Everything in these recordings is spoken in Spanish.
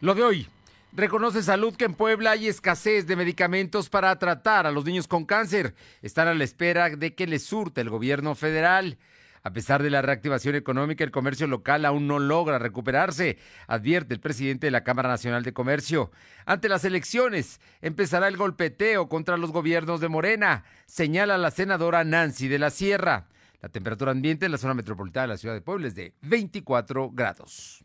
Lo de hoy. Reconoce Salud que en Puebla hay escasez de medicamentos para tratar a los niños con cáncer. Están a la espera de que les surte el gobierno federal. A pesar de la reactivación económica, el comercio local aún no logra recuperarse, advierte el presidente de la Cámara Nacional de Comercio. Ante las elecciones, empezará el golpeteo contra los gobiernos de Morena, señala la senadora Nancy de la Sierra. La temperatura ambiente en la zona metropolitana de la ciudad de Puebla es de 24 grados.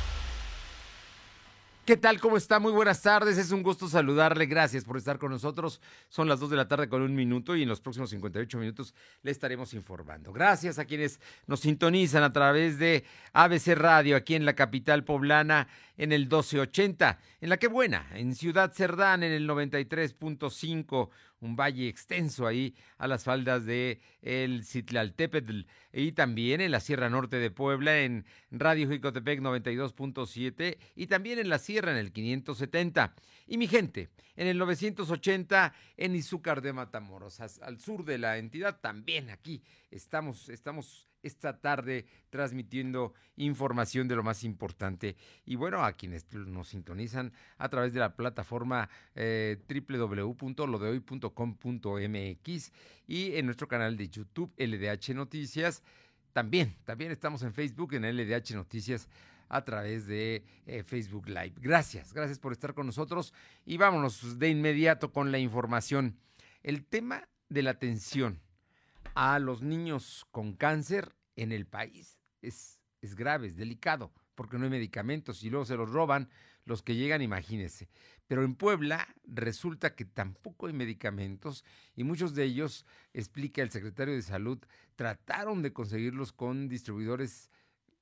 ¿Qué tal? ¿Cómo está? Muy buenas tardes. Es un gusto saludarle. Gracias por estar con nosotros. Son las 2 de la tarde con un minuto y en los próximos 58 minutos le estaremos informando. Gracias a quienes nos sintonizan a través de ABC Radio aquí en la capital poblana en el 1280, en la que buena, en Ciudad Cerdán en el 93.5 un valle extenso ahí a las faldas de el Citlaltépetl y también en la Sierra Norte de Puebla en Radio Jicotepec 92.7 y también en la Sierra en el 570. Y mi gente, en el 980 en Izúcar de Matamoros, al sur de la entidad también aquí estamos estamos esta tarde transmitiendo información de lo más importante. Y bueno, a quienes nos sintonizan a través de la plataforma eh, y en nuestro canal de YouTube LDH Noticias. También, también estamos en Facebook en LDH Noticias a través de eh, Facebook Live. Gracias, gracias por estar con nosotros y vámonos de inmediato con la información. El tema de la atención a los niños con cáncer en el país es, es grave, es delicado, porque no hay medicamentos y luego se los roban los que llegan, imagínense. Pero en Puebla resulta que tampoco hay medicamentos y muchos de ellos, explica el secretario de Salud, trataron de conseguirlos con distribuidores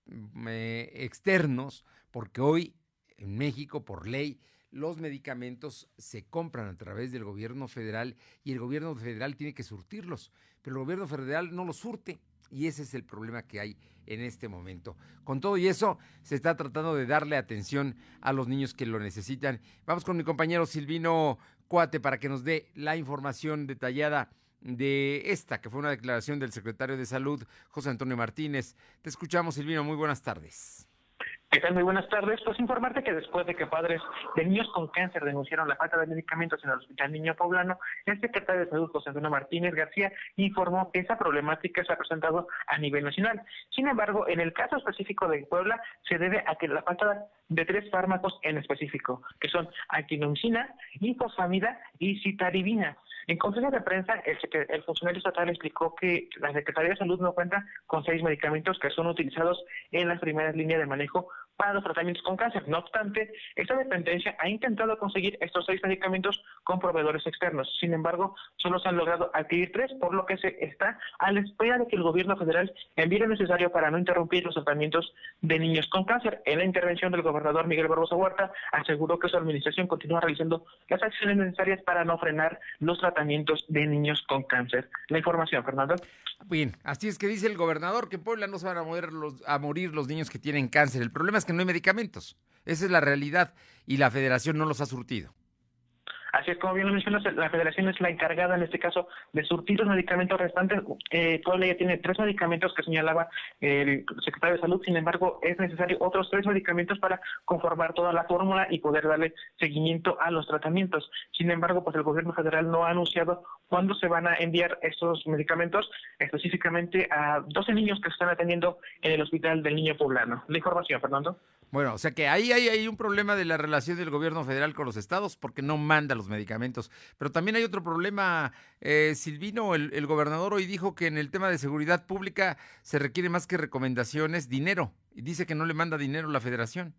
mm, eh, externos, porque hoy en México, por ley, los medicamentos se compran a través del gobierno federal y el gobierno federal tiene que surtirlos, pero el gobierno federal no los surte y ese es el problema que hay en este momento. Con todo y eso, se está tratando de darle atención a los niños que lo necesitan. Vamos con mi compañero Silvino Cuate para que nos dé la información detallada de esta, que fue una declaración del secretario de Salud, José Antonio Martínez. Te escuchamos, Silvino. Muy buenas tardes. ¿Qué tal? Muy buenas tardes. Pues informarte que después de que padres de niños con cáncer denunciaron la falta de medicamentos en el Hospital Niño Poblano, el secretario de Salud, José Antonio Martínez García, informó que esa problemática se ha presentado a nivel nacional. Sin embargo, en el caso específico de Puebla, se debe a que la falta de tres fármacos en específico, que son antinomicina, infosfamida y citaribina. En conferencia de prensa, el, funcionario estatal explicó que la Secretaría de Salud no cuenta con seis medicamentos que son utilizados en las primeras líneas de manejo para los tratamientos con cáncer. No obstante, esta dependencia ha intentado conseguir estos seis medicamentos con proveedores externos. Sin embargo, solo se han logrado adquirir tres, por lo que se está a la espera de que el gobierno federal envíe lo necesario para no interrumpir los tratamientos de niños con cáncer. En la intervención del gobernador Miguel Barbosa Huerta, aseguró que su administración continúa realizando las acciones necesarias para no frenar los tratamientos de niños con cáncer. La información, Fernando. Bien, así es que dice el gobernador que en Puebla no se van a morir los, a morir los niños que tienen cáncer. El problema es que no hay medicamentos. Esa es la realidad y la federación no los ha surtido. Así es como bien lo mencionas, la federación es la encargada en este caso de surtir los medicamentos restantes. Eh, Puebla ya tiene tres medicamentos que señalaba el secretario de Salud, sin embargo es necesario otros tres medicamentos para conformar toda la fórmula y poder darle seguimiento a los tratamientos. Sin embargo, pues el gobierno federal no ha anunciado cuándo se van a enviar estos medicamentos específicamente a 12 niños que se están atendiendo en el Hospital del Niño Poblano. La información, Fernando. Bueno, o sea que ahí hay, un problema de la relación del gobierno federal con los estados porque no manda los medicamentos. Pero también hay otro problema, eh, Silvino, el, el gobernador hoy dijo que en el tema de seguridad pública se requiere más que recomendaciones, dinero. Y dice que no le manda dinero la federación.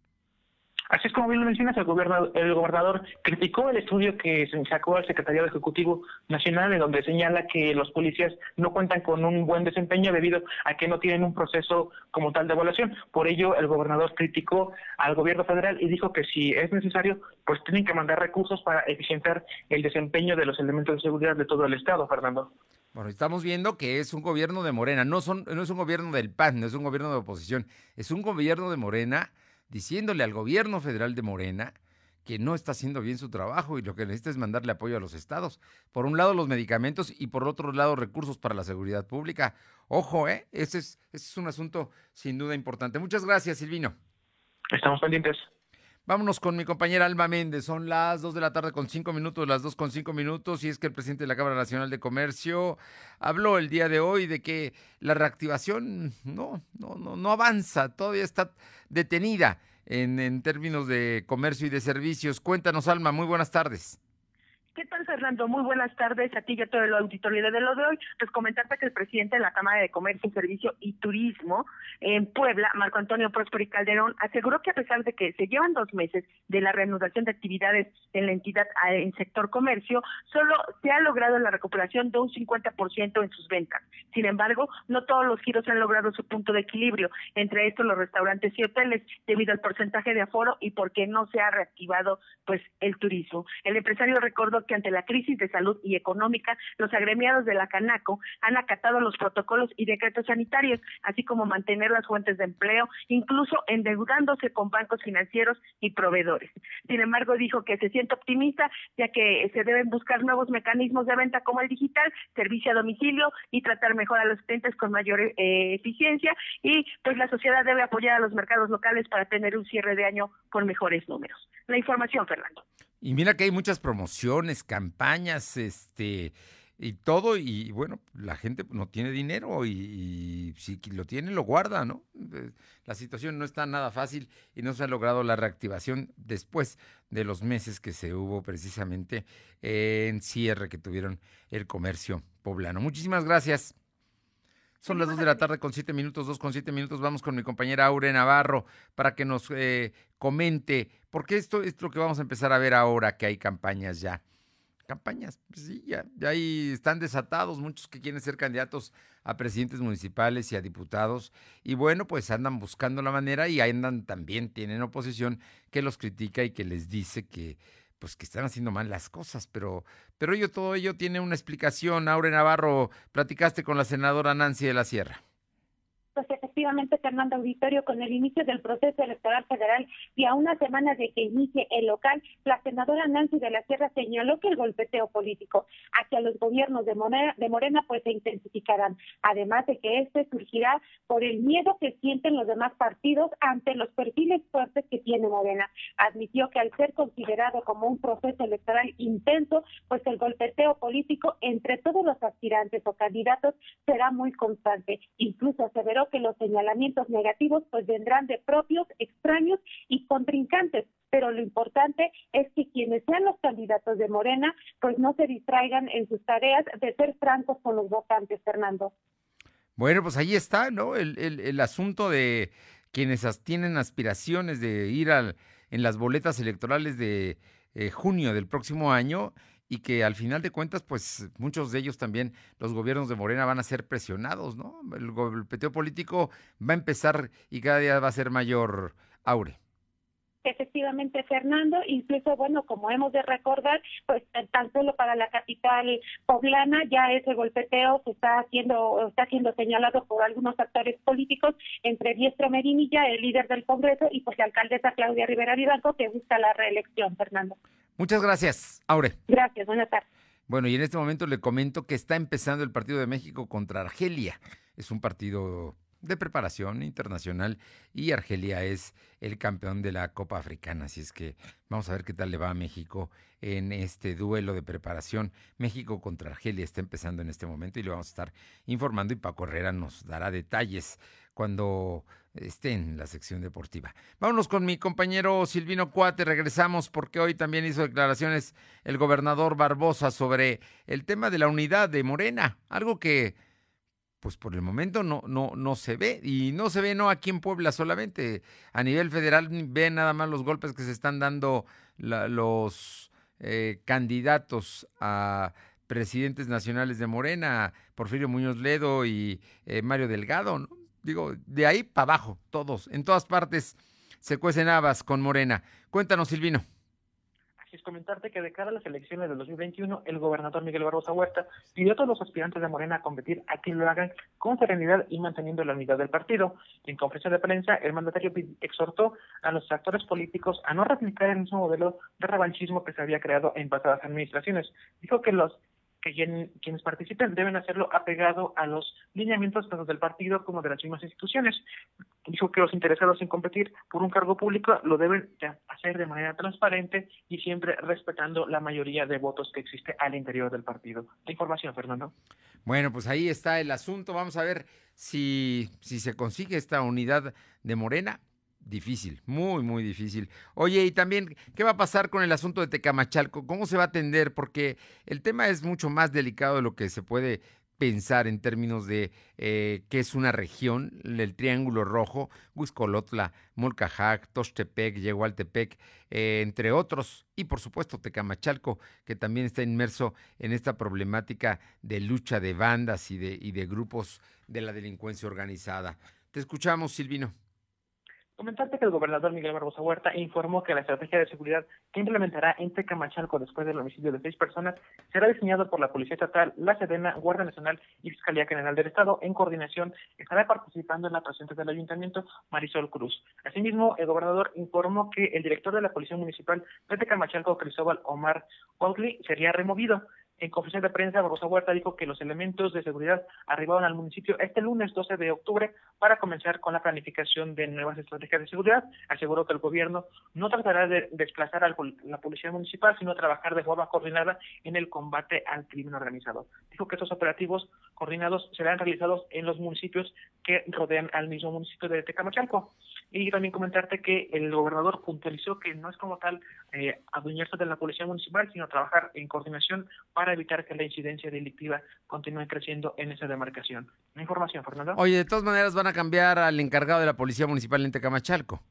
Así es como bien lo mencionas, el gobernador, el gobernador criticó el estudio que se sacó al Secretariado Ejecutivo Nacional, en donde señala que los policías no cuentan con un buen desempeño debido a que no tienen un proceso como tal de evaluación. Por ello, el gobernador criticó al gobierno federal y dijo que si es necesario, pues tienen que mandar recursos para eficientar el desempeño de los elementos de seguridad de todo el Estado, Fernando. Bueno, estamos viendo que es un gobierno de Morena, no, son, no es un gobierno del PAN, no es un gobierno de oposición, es un gobierno de Morena diciéndole al gobierno federal de Morena que no está haciendo bien su trabajo y lo que necesita es mandarle apoyo a los estados. Por un lado los medicamentos y por otro lado recursos para la seguridad pública. Ojo, ¿eh? Ese es, ese es un asunto sin duda importante. Muchas gracias, Silvino. Estamos pendientes. Vámonos con mi compañera Alma Méndez. Son las 2 de la tarde con 5 minutos, las 2 con 5 minutos. Y es que el presidente de la Cámara Nacional de Comercio habló el día de hoy de que la reactivación no, no, no, no avanza, todavía está detenida en, en términos de comercio y de servicios. Cuéntanos, Alma, muy buenas tardes. ¿Qué tal, Fernando? Muy buenas tardes a ti y a todo el auditorio de lo de hoy. Pues comentarte que el presidente de la Cámara de Comercio, Servicio y Turismo en Puebla, Marco Antonio Próspero y Calderón, aseguró que a pesar de que se llevan dos meses de la reanudación de actividades en la entidad en sector comercio, solo se ha logrado la recuperación de un 50% en sus ventas. Sin embargo, no todos los giros han logrado su punto de equilibrio, entre estos los restaurantes y hoteles, debido al porcentaje de aforo y porque no se ha reactivado pues el turismo. El empresario recordó que ante la crisis de salud y económica, los agremiados de la Canaco han acatado los protocolos y decretos sanitarios, así como mantener las fuentes de empleo, incluso endeudándose con bancos financieros y proveedores. Sin embargo, dijo que se siente optimista, ya que se deben buscar nuevos mecanismos de venta como el digital, servicio a domicilio y tratar mejor a los clientes con mayor eh, eficiencia y pues la sociedad debe apoyar a los mercados locales para tener un cierre de año con mejores números. La información, Fernando. Y mira que hay muchas promociones, campañas, este, y todo, y bueno, la gente no tiene dinero y, si lo tiene lo guarda, ¿no? Eh, la situación no está nada fácil y no se ha logrado la reactivación después de los meses que se hubo precisamente en cierre que tuvieron el comercio poblano. Muchísimas gracias. Son las dos de la tarde con siete minutos, dos con siete minutos. Vamos con mi compañera Aure Navarro para que nos eh, comente, porque esto es lo que vamos a empezar a ver ahora que hay campañas ya. Campañas, pues sí, ya, ya ahí están desatados muchos que quieren ser candidatos a presidentes municipales y a diputados. Y bueno, pues andan buscando la manera y andan también, tienen oposición que los critica y que les dice que pues que están haciendo mal las cosas, pero, pero ello, todo ello tiene una explicación. Aure Navarro, platicaste con la senadora Nancy de la Sierra pues efectivamente, Fernando Auditorio, con el inicio del proceso electoral federal y a una semana de que inicie el local, la senadora Nancy de la Sierra señaló que el golpeteo político hacia los gobiernos de Morena, de Morena pues se intensificarán, además de que este surgirá por el miedo que sienten los demás partidos ante los perfiles fuertes que tiene Morena. Admitió que al ser considerado como un proceso electoral intenso, pues el golpeteo político entre todos los aspirantes o candidatos será muy constante. Incluso aseveró que los señalamientos negativos pues vendrán de propios, extraños y contrincantes, pero lo importante es que quienes sean los candidatos de Morena pues no se distraigan en sus tareas de ser francos con los votantes, Fernando. Bueno, pues ahí está, ¿no? El, el, asunto de quienes tienen aspiraciones de ir al, en las boletas electorales de eh, junio del próximo año y que al final de cuentas, pues muchos de ellos también, los gobiernos de Morena van a ser presionados, ¿no? El golpeteo político va a empezar y cada día va a ser mayor, Aure. Efectivamente, Fernando, incluso, bueno, como hemos de recordar, pues tan solo para la capital poblana ya ese golpeteo se está haciendo, está siendo señalado por algunos actores políticos, entre Diestro Medinilla, el líder del Congreso, y pues la alcaldesa Claudia Rivera Vivanco, que busca la reelección, Fernando. Muchas gracias, Aure. Gracias, buenas tardes. Bueno, y en este momento le comento que está empezando el partido de México contra Argelia. Es un partido de preparación internacional y Argelia es el campeón de la Copa Africana. Así es que vamos a ver qué tal le va a México en este duelo de preparación. México contra Argelia está empezando en este momento y le vamos a estar informando y Paco Herrera nos dará detalles cuando esté en la sección deportiva. Vámonos con mi compañero Silvino Cuate, regresamos porque hoy también hizo declaraciones el gobernador Barbosa sobre el tema de la unidad de Morena, algo que pues por el momento no, no, no se ve. Y no se ve no aquí en Puebla solamente. A nivel federal ve nada más los golpes que se están dando los eh, candidatos a presidentes nacionales de Morena, Porfirio Muñoz Ledo y eh, Mario Delgado. Digo, de ahí para abajo, todos, en todas partes se cuecen habas con Morena. Cuéntanos, Silvino. Es comentarte que de cara a las elecciones de 2021, el gobernador Miguel Barbosa Huerta pidió a todos los aspirantes de Morena a competir a que lo hagan con serenidad y manteniendo la unidad del partido. En conferencia de prensa, el mandatario exhortó a los actores políticos a no replicar el mismo modelo de revanchismo que se había creado en pasadas administraciones. Dijo que los que quienes participen deben hacerlo apegado a los lineamientos tanto del partido como de las mismas instituciones. Dijo que los interesados en competir por un cargo público lo deben hacer de manera transparente y siempre respetando la mayoría de votos que existe al interior del partido. La información, Fernando. Bueno, pues ahí está el asunto. Vamos a ver si, si se consigue esta unidad de Morena difícil, muy, muy difícil. Oye, y también, ¿qué va a pasar con el asunto de Tecamachalco? ¿Cómo se va a atender? Porque el tema es mucho más delicado de lo que se puede pensar en términos de eh, qué es una región, el Triángulo Rojo, Huizcolotla, Molcajac, Tochtepec, Yehualtepec, eh, entre otros, y por supuesto Tecamachalco, que también está inmerso en esta problemática de lucha de bandas y de, y de grupos de la delincuencia organizada. Te escuchamos, Silvino. Comentarte que el gobernador Miguel Barbosa Huerta informó que la estrategia de seguridad que implementará en Tecamachalco después del homicidio de seis personas será diseñado por la Policía Estatal, la Sedena, Guardia Nacional y Fiscalía General del Estado. En coordinación estará participando en la presencia del Ayuntamiento Marisol Cruz. Asimismo, el gobernador informó que el director de la Policía Municipal de Tecamachalco, Cristóbal Omar Walkley, sería removido. En conferencia de prensa, Barbosa Huerta dijo que los elementos de seguridad arribaron al municipio este lunes 12 de octubre para comenzar con la planificación de nuevas estrategias de seguridad. Aseguró que el gobierno no tratará de desplazar a la policía municipal, sino trabajar de forma coordinada en el combate al crimen organizado. Dijo que estos operativos coordinados serán realizados en los municipios que rodean al mismo municipio de Tecamachalco. Y también comentarte que el gobernador puntualizó que no es como tal eh, adueñarse de la policía municipal, sino trabajar en coordinación para evitar que la incidencia delictiva continúe creciendo en esa demarcación. ¿La información, Fernando? Oye, de todas maneras van a cambiar al encargado de la Policía Municipal en Tecamachalco.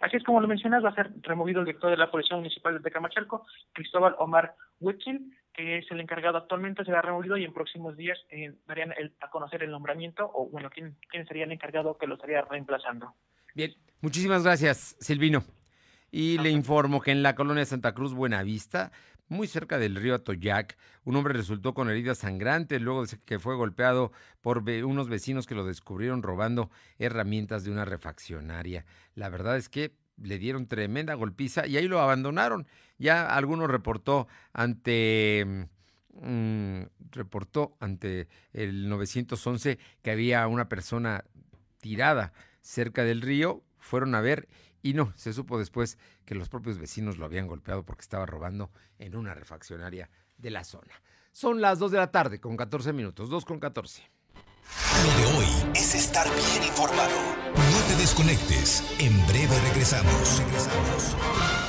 Así es como lo mencionas, va a ser removido el director de la Policía Municipal de Tecamachalco, Cristóbal Omar Huitzil, que es el encargado actualmente, será removido y en próximos días eh, darían a conocer el nombramiento o, bueno, quién, quién sería el encargado que lo estaría reemplazando. Bien, muchísimas gracias, Silvino. Y le informo que en la colonia Santa Cruz Buenavista muy cerca del río Atoyac. Un hombre resultó con heridas sangrantes luego de que fue golpeado por unos vecinos que lo descubrieron robando herramientas de una refaccionaria. La verdad es que le dieron tremenda golpiza y ahí lo abandonaron. Ya algunos reportó ante mm, reportó ante el 911 que había una persona tirada cerca del río. Fueron a ver y no, se supo después que los propios vecinos lo habían golpeado porque estaba robando en una refaccionaria de la zona. Son las 2 de la tarde con 14 minutos, 2 con 14. Lo de hoy es estar bien informado. No te desconectes. En breve regresamos. Regresamos.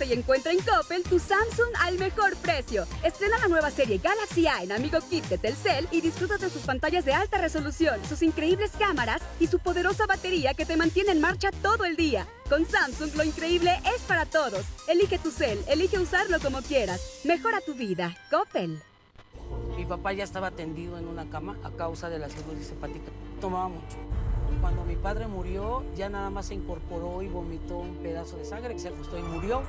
Y encuentra en Coppel tu Samsung al mejor precio. Estrena la nueva serie Galaxy A en Amigo Kit de Telcel y disfruta de sus pantallas de alta resolución, sus increíbles cámaras y su poderosa batería que te mantiene en marcha todo el día. Con Samsung lo increíble es para todos. Elige tu cel, elige usarlo como quieras. Mejora tu vida. Coppel. Mi papá ya estaba tendido en una cama a causa de la cirrosis hepática. Tomaba mucho. Cuando mi padre murió, ya nada más se incorporó y vomitó un pedazo de sangre, que se acostó y murió.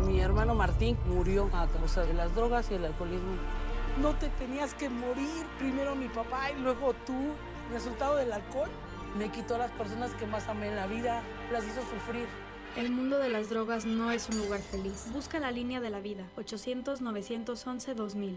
Mi hermano Martín murió a causa de las drogas y el alcoholismo. No te tenías que morir, primero mi papá y luego tú. Resultado del alcohol me quitó a las personas que más amé en la vida, las hizo sufrir. El mundo de las drogas no es un lugar feliz. Busca la línea de la vida, 800-911-2000.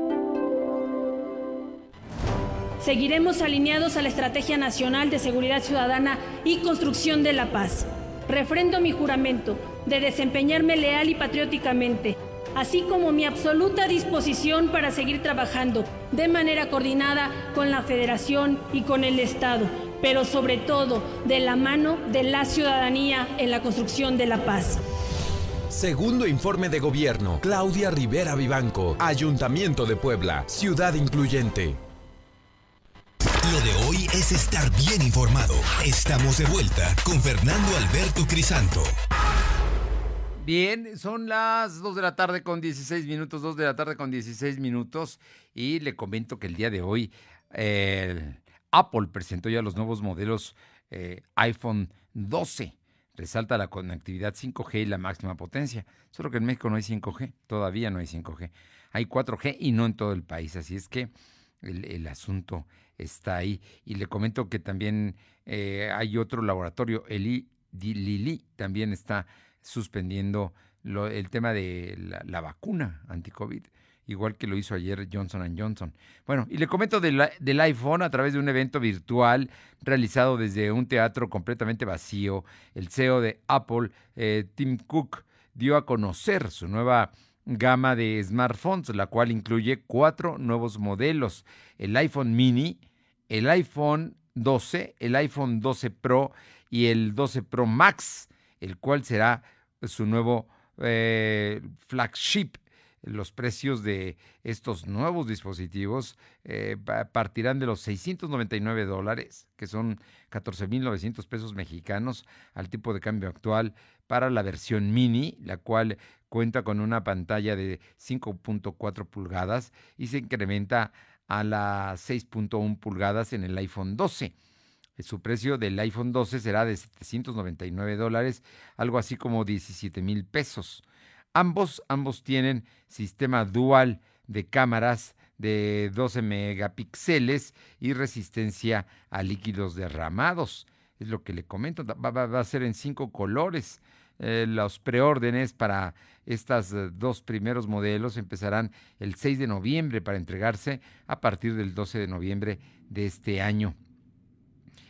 Seguiremos alineados a la Estrategia Nacional de Seguridad Ciudadana y Construcción de la Paz. Refrendo mi juramento de desempeñarme leal y patrióticamente, así como mi absoluta disposición para seguir trabajando de manera coordinada con la Federación y con el Estado, pero sobre todo de la mano de la ciudadanía en la construcción de la paz. Segundo informe de gobierno. Claudia Rivera Vivanco. Ayuntamiento de Puebla. Ciudad incluyente. Lo de hoy es estar bien informado. Estamos de vuelta con Fernando Alberto Crisanto. Bien, son las 2 de la tarde con 16 minutos, 2 de la tarde con 16 minutos y le comento que el día de hoy Apple presentó ya los nuevos modelos eh, iPhone 12 resalta la conectividad 5G y la máxima potencia. Solo que en México no hay 5G, todavía no hay 5G. Hay 4G y no en todo el país, así es que el, asunto está ahí. Y le comento que también eh, hay otro laboratorio, el Lili, también está suspendiendo el tema de la, vacuna anti-COVID igual que lo hizo ayer Johnson Johnson. Bueno, y le comento del, iPhone a través de un evento virtual realizado desde un teatro completamente vacío. El CEO de Apple, eh, Tim Cook, dio a conocer su nueva gama de smartphones, la cual incluye cuatro nuevos modelos. El iPhone mini, el iPhone 12, el iPhone 12 Pro y el 12 Pro Max, el cual será su nuevo eh, flagship. Los precios de estos nuevos dispositivos eh, partirán de los 699 dólares, que son 14.900 pesos mexicanos al tipo de cambio actual para la versión mini, la cual cuenta con una pantalla de 5.4 pulgadas y se incrementa a las 6.1 pulgadas en el iPhone 12. Su precio del iPhone 12 será de 799 dólares, algo así como 17 mil pesos. Ambos, ambos tienen sistema dual de cámaras de 12 megapíxeles y resistencia a líquidos derramados. Es lo que le comento, va, a ser en cinco colores. Eh, los preórdenes para estos eh, dos primeros modelos empezarán el 6 de noviembre para entregarse a partir del 12 de noviembre de este año.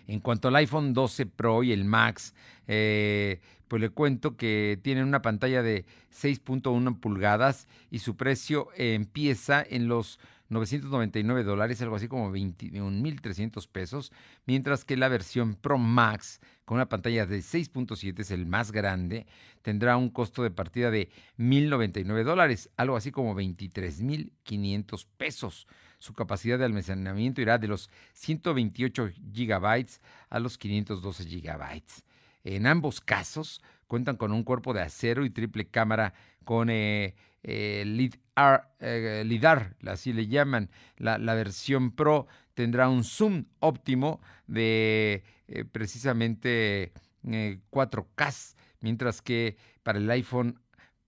En cuanto al iPhone 12 Pro y el Max, eh, pues le cuento que tienen una pantalla de 6.1 pulgadas y su precio empieza en los 999 dólares, algo así como 21.300 pesos, mientras que la versión Pro Max, con una pantalla de 6.7, es el más grande, tendrá un costo de partida de 1.099 dólares, algo así como 23.500 pesos. Su capacidad de almacenamiento irá de los 128 gigabytes a los 512 gigabytes. En ambos casos cuentan con un cuerpo de acero y triple cámara con eh, eh, eh, LIDAR, así le llaman. La, versión Pro tendrá un zoom óptimo de precisamente 4K, mientras que para el iPhone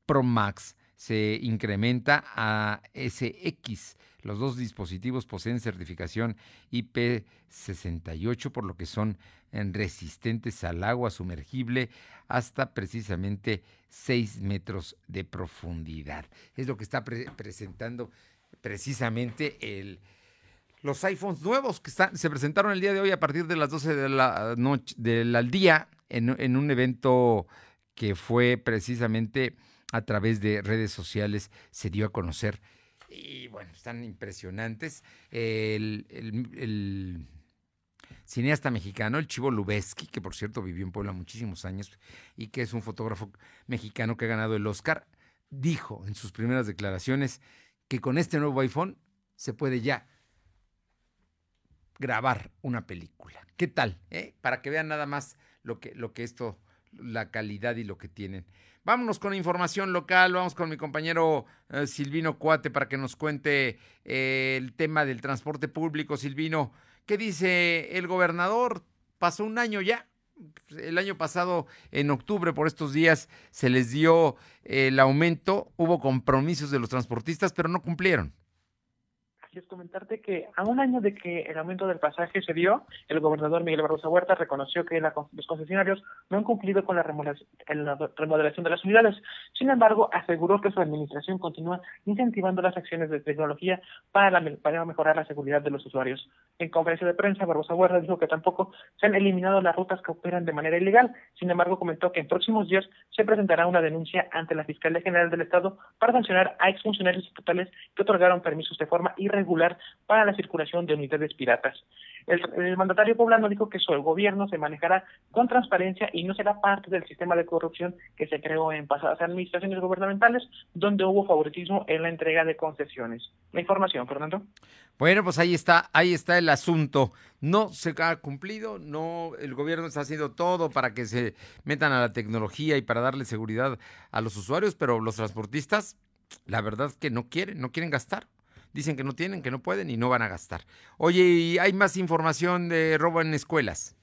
Pro Max se incrementa a SX. Los dos dispositivos poseen certificación IP68, por lo que son resistentes al agua sumergible hasta precisamente 6 metros de profundidad. Es lo que está presentando precisamente el, los iPhones nuevos que se presentaron el día de hoy a partir de las 12 de la noche del día en, en un evento que fue precisamente a través de redes sociales se dio a conocer. Y bueno, están impresionantes. el, cineasta mexicano, el Chivo Lubeski, que por cierto vivió en Puebla muchísimos años y que es un fotógrafo mexicano que ha ganado el Oscar, dijo en sus primeras declaraciones que con este nuevo iPhone se puede ya grabar una película. ¿Qué tal? Eh? Para que vean nada más lo que, lo que esto, la calidad y lo que tienen. Vámonos con información local, vamos con mi compañero eh, Silvino Cuate para que nos cuente eh, el tema del transporte público. Silvino, ¿Qué dice el gobernador? Pasó un año ya. El año pasado, en octubre, por estos días, se les dio el aumento. Hubo compromisos de los transportistas, pero no cumplieron es comentarte que a un año de que el aumento del pasaje se dio, el gobernador Miguel Barroso Huerta reconoció que los concesionarios no han cumplido con la remodelación de las unidades. Sin embargo, aseguró que su administración continúa incentivando las acciones de tecnología para, para mejorar la seguridad de los usuarios. En conferencia de prensa, Barroso Huerta dijo que tampoco se han eliminado las rutas que operan de manera ilegal. Sin embargo, comentó que en próximos días se presentará una denuncia ante la Fiscalía General del Estado para sancionar a exfuncionarios estatales que otorgaron permisos de forma irregular irregular para la circulación de unidades piratas. El, mandatario poblano dijo que el gobierno se manejará con transparencia y no será parte del sistema de corrupción que se creó en pasadas administraciones gubernamentales, donde hubo favoritismo en la entrega de concesiones. La información, Fernando. Bueno, pues ahí está, ahí está el asunto. No se ha cumplido, no, el gobierno está haciendo todo para que se metan a la tecnología y para darle seguridad a los usuarios, pero los transportistas, la verdad es que no quieren, no quieren gastar. Dicen que no tienen, que no pueden y no van a gastar. Oye, ¿y hay más información de robo en escuelas?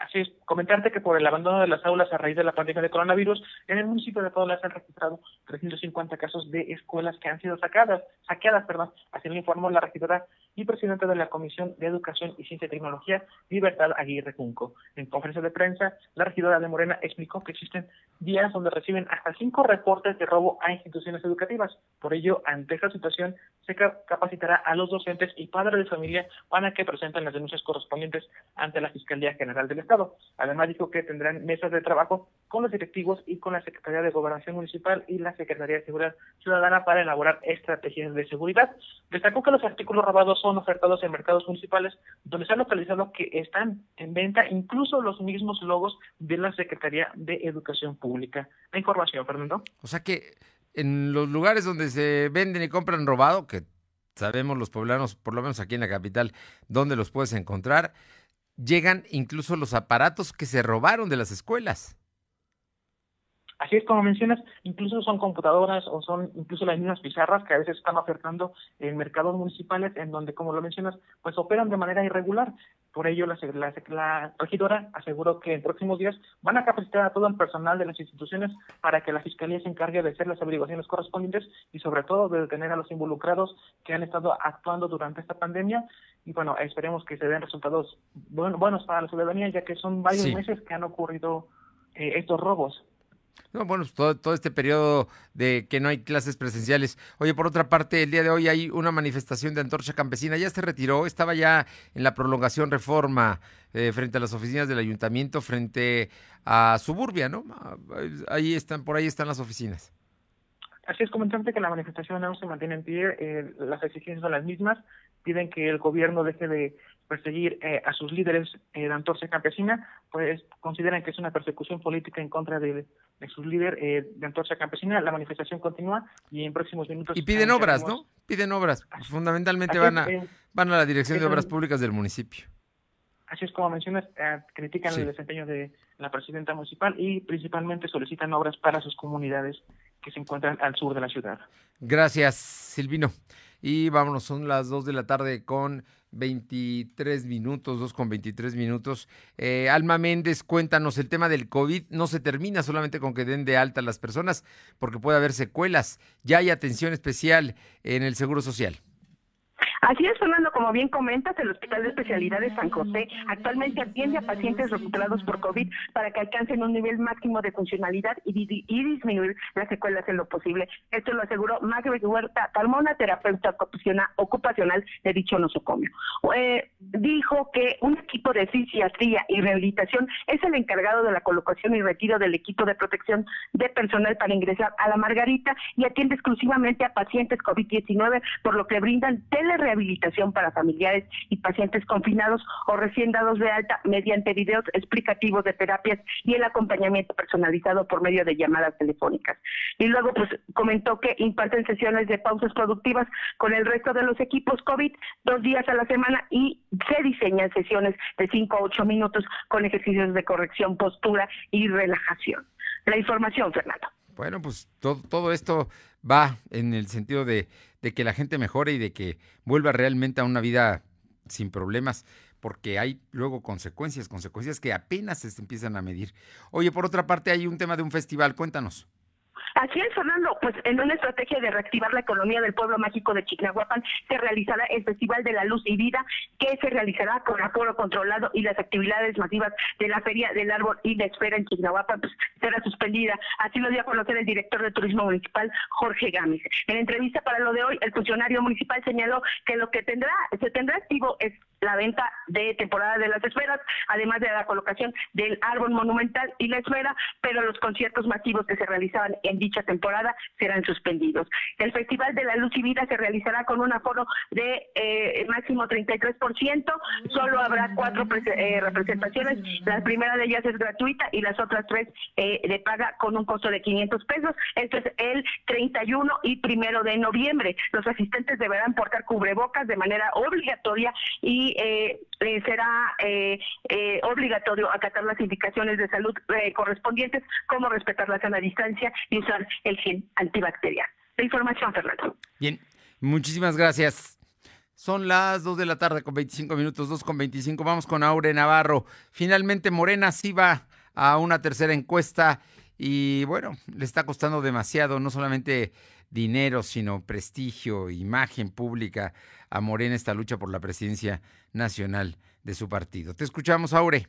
Así es, comentarte que por el abandono de las aulas a raíz de la pandemia de coronavirus, en el municipio de Puebla se han registrado 350 casos de escuelas que han sido sacadas, saqueadas, perdón, así lo informó la regidora y presidente de la Comisión de Educación y Ciencia y Tecnología, Libertad Aguirre Junco. En conferencia de prensa, la regidora de Morena explicó que existen días donde reciben hasta cinco reportes de robo a instituciones educativas. Por ello, ante esta situación, se capacitará a los docentes y padres de familia para que presenten las denuncias correspondientes ante la Fiscalía General del Estado. Además, dijo que tendrán mesas de trabajo con los directivos y con la Secretaría de Gobernación Municipal y la Secretaría de Seguridad Ciudadana para elaborar estrategias de seguridad. Destacó que los artículos robados son ofertados en mercados municipales donde se ha localizado que están en venta incluso los mismos logos de la Secretaría de Educación Pública. La información, Fernando. O sea que en los lugares donde se venden y compran robado, que sabemos los poblanos, por lo menos aquí en la capital, dónde los puedes encontrar, llegan incluso los aparatos que se robaron de las escuelas. Así es como mencionas, incluso son computadoras o son incluso las mismas pizarras que a veces están ofertando en mercados municipales en donde, como lo mencionas, pues operan de manera irregular. Por ello, la, la, regidora aseguró que en próximos días van a capacitar a todo el personal de las instituciones para que la Fiscalía se encargue de hacer las averiguaciones correspondientes y sobre todo de detener a los involucrados que han estado actuando durante esta pandemia. Y bueno, esperemos que se den resultados buenos para la ciudadanía, ya que son varios meses que han ocurrido eh, estos robos. No, bueno, pues, todo, todo este periodo de que no hay clases presenciales. Oye, por otra parte, el día de hoy hay una manifestación de Antorcha Campesina. Ya se retiró, estaba ya en la prolongación reforma eh, frente a las oficinas del ayuntamiento, frente a Suburbia, ¿no? Ah, ahí están, por ahí están las oficinas. Así es, comentante que la manifestación aún se mantiene en pie, eh, las exigencias son las mismas, piden que el gobierno deje de perseguir eh, a sus líderes eh, de Antorcha Campesina, pues consideran que es una persecución política en contra de, sus líderes eh, de Antorcha Campesina. La manifestación continúa y en próximos minutos... Y piden obras, ¿no? Piden obras. Fundamentalmente van a, van a la Dirección de Obras Públicas del municipio. Así es como mencionas, critican el desempeño de la presidenta municipal y principalmente solicitan obras para sus comunidades que se encuentran al sur de la ciudad. Gracias, Silvino. Y vámonos, son las 2 de la tarde con 23 minutos, 2 con 23 minutos. Eh, Alma Méndez, cuéntanos, el tema del COVID no se termina solamente con que den de alta a las personas, porque puede haber secuelas. Ya hay atención especial en el Seguro Social. Así es, Fernando, como bien comentas, el Hospital de Especialidades San José actualmente atiende a pacientes recuperados por COVID para que alcancen un nivel máximo de funcionalidad y, disminuir las secuelas en lo posible. Esto lo aseguró Margaret Huerta Carmona, terapeuta ocupacional de dicho nosocomio. Eh, dijo que un equipo de fisiatría y rehabilitación es el encargado de la colocación y retiro del equipo de protección de personal para ingresar a la Margarita y atiende exclusivamente a pacientes COVID-19, por lo que brindan tele rehabilitación familiares y pacientes confinados o recién dados de alta mediante videos explicativos de terapias y el acompañamiento personalizado por medio de llamadas telefónicas. Y luego pues comentó que imparten sesiones de pausas productivas con el resto de los equipos COVID dos días a la semana y se diseñan sesiones de 5 a 8 minutos con ejercicios de corrección, postura y relajación. La información, Fernando. Bueno, pues todo, todo esto va en el sentido de, de que la gente mejore y de que vuelva realmente a una vida sin problemas, porque hay luego consecuencias, consecuencias que apenas se empiezan a medir. Oye, por otra parte, hay un tema de un festival, cuéntanos. Así es, Fernando, pues en una estrategia de reactivar la economía del pueblo mágico de Chignahuapan se realizará el Festival de la Luz y Vida, que se realizará con aforo controlado y las actividades masivas de la Feria del Árbol y la Espera en Chignahuapan pues, será suspendida. Así lo dio a conocer el director de Turismo Municipal, Jorge Gámez. En entrevista para lo de hoy, el funcionario municipal señaló que lo que tendrá se tendrá activo es la venta de temporada de las esferas, además de la colocación del árbol monumental y la esfera, pero los conciertos masivos que se realizaban en dicha temporada serán suspendidos. El Festival de la Luz y Vida se realizará con un aforo de eh, máximo 33%, solo habrá cuatro eh, representaciones, la primera de ellas es gratuita y las otras tres eh, de paga con un costo de 500 pesos. Esto es el 31 y primero de noviembre. Los asistentes deberán portar cubrebocas de manera obligatoria y eh, eh, será eh, obligatorio acatar las indicaciones de salud correspondientes, como respetar la sana distancia y usar el gel antibacterial. La información, Fernando. Bien, muchísimas gracias. Son las 2 de la tarde con 25 minutos, 2 con 25. Vamos con Aure Navarro. Finalmente Morena sí va a una tercera encuesta y bueno, le está costando demasiado, no solamente dinero, sino prestigio, imagen pública a Morena esta lucha por la presidencia nacional de su partido. Te escuchamos, Aure.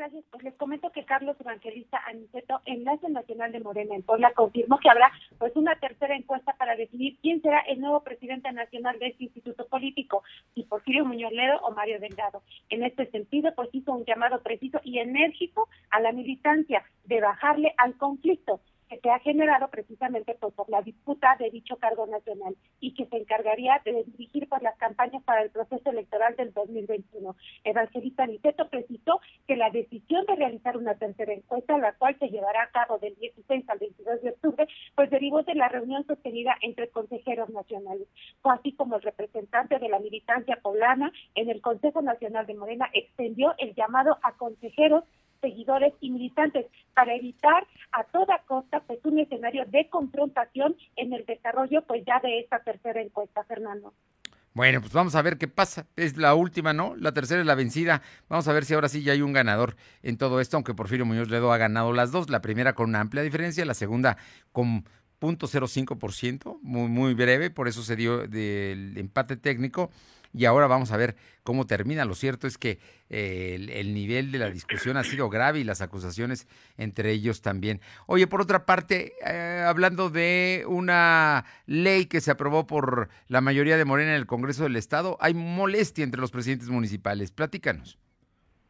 Gracias. Pues les comento que Carlos Evangelista Aniceto, enlace nacional de Morena en Puebla, confirmó que habrá pues una tercera encuesta para definir quién será el nuevo presidente nacional de este instituto político, si Porfirio Muñoz Ledo o Mario Delgado. En este sentido, pues hizo un llamado preciso y enérgico a la militancia de bajarle al conflicto que se ha generado precisamente pues, por la disputa de dicho cargo nacional y que se encargaría de dirigir por las campañas para el proceso electoral del 2021. Evangelista Niceto precisó que la decisión de realizar una tercera encuesta, la cual se llevará a cabo del 16 al 22 de octubre, pues derivó de la reunión sostenida entre consejeros nacionales. Así como el representante de la militancia poblana en el Consejo Nacional de Morena extendió el llamado a consejeros seguidores y militantes para evitar a toda costa pues un escenario de confrontación en el desarrollo pues ya de esta tercera encuesta, Fernando. Bueno, pues vamos a ver qué pasa. Es la última, ¿no? La tercera es la vencida. Vamos a ver si ahora sí ya hay un ganador en todo esto, aunque Porfirio Muñoz Ledo ha ganado las dos. La primera con una amplia diferencia, la segunda con 0.05%, muy, muy breve, por eso se dio del empate técnico y ahora vamos a ver cómo termina. Lo cierto es que eh, el, nivel de la discusión ha sido grave y las acusaciones entre ellos también. Oye, por otra parte, eh, hablando de una ley que se aprobó por la mayoría de Morena en el Congreso del Estado, hay molestia entre los presidentes municipales. Platícanos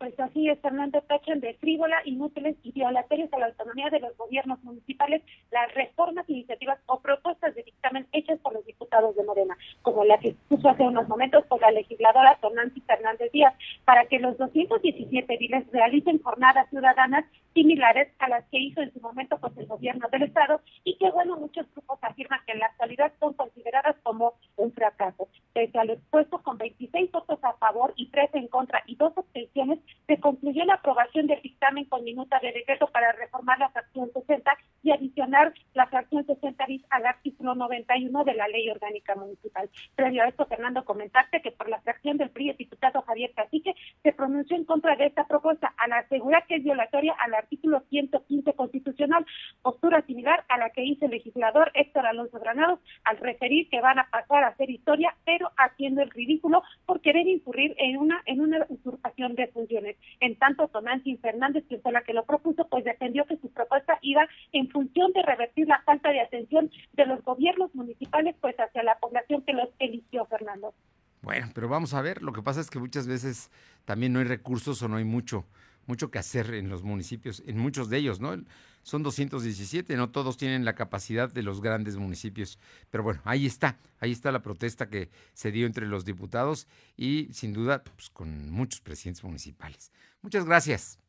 pues así es, Fernando, tachan de frívola, inútiles y violatorios a la autonomía de los gobiernos municipales las reformas, iniciativas o propuestas de dictamen hechas por los diputados de Morena, como la que puso hace unos momentos por la legisladora Tonancy Fernández Díaz, para que los 217 diles realicen jornadas ciudadanas similares a las que hizo en su momento pues, el gobierno del Estado y que, bueno, muchos grupos afirman que en la actualidad son consideradas como un fracaso. Pese a lo expuesto, con 26 votos a favor y 3 en contra y dos abstenciones, se concluyó la aprobación del dictamen con minuta de decreto para reformar la fracción 60 y adicionar la fracción 60 bis al artículo 91 de la Ley Orgánica Municipal. Previo a esto, Fernando, comentarte que por la fracción del PRI, el diputado Javier Cacique se pronunció en contra de esta propuesta al asegurar que es violatoria al artículo 115 constitucional, postura similar a la que hizo el legislador Héctor Alonso Granados al referir que van a pasar a hacer historia, pero haciendo el ridículo por querer incurrir en una en una usurpación de funciones. En tanto, Tonantzin Fernández, que fue la que lo propuso, pues defendió que su propuesta iba en función de revertir la falta de atención de los gobiernos municipales pues hacia la población que los eligió, Fernando. Bueno, pero vamos a ver, lo que pasa es que muchas veces también no hay recursos o no hay mucho mucho que hacer en los municipios, en muchos de ellos, ¿no? Son 217, no todos tienen la capacidad de los grandes municipios. Pero bueno, ahí está, ahí está la protesta que se dio entre los diputados y sin duda pues, con muchos presidentes municipales. Muchas gracias.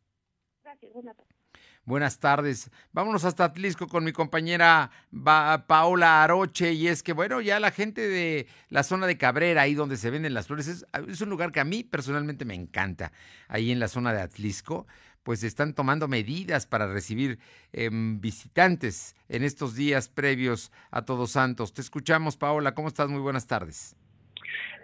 Gracias, buenas tardes. Buenas tardes. Vámonos hasta Atlisco con mi compañera Paola Aroche. Y es que, bueno, ya la gente de la zona de Cabrera, ahí donde se venden las flores, es, un lugar que a mí personalmente me encanta. Ahí en la zona de Atlisco, pues están tomando medidas para recibir em, visitantes en estos días previos a Todos Santos. Te escuchamos, Paola. ¿Cómo estás? Muy buenas tardes.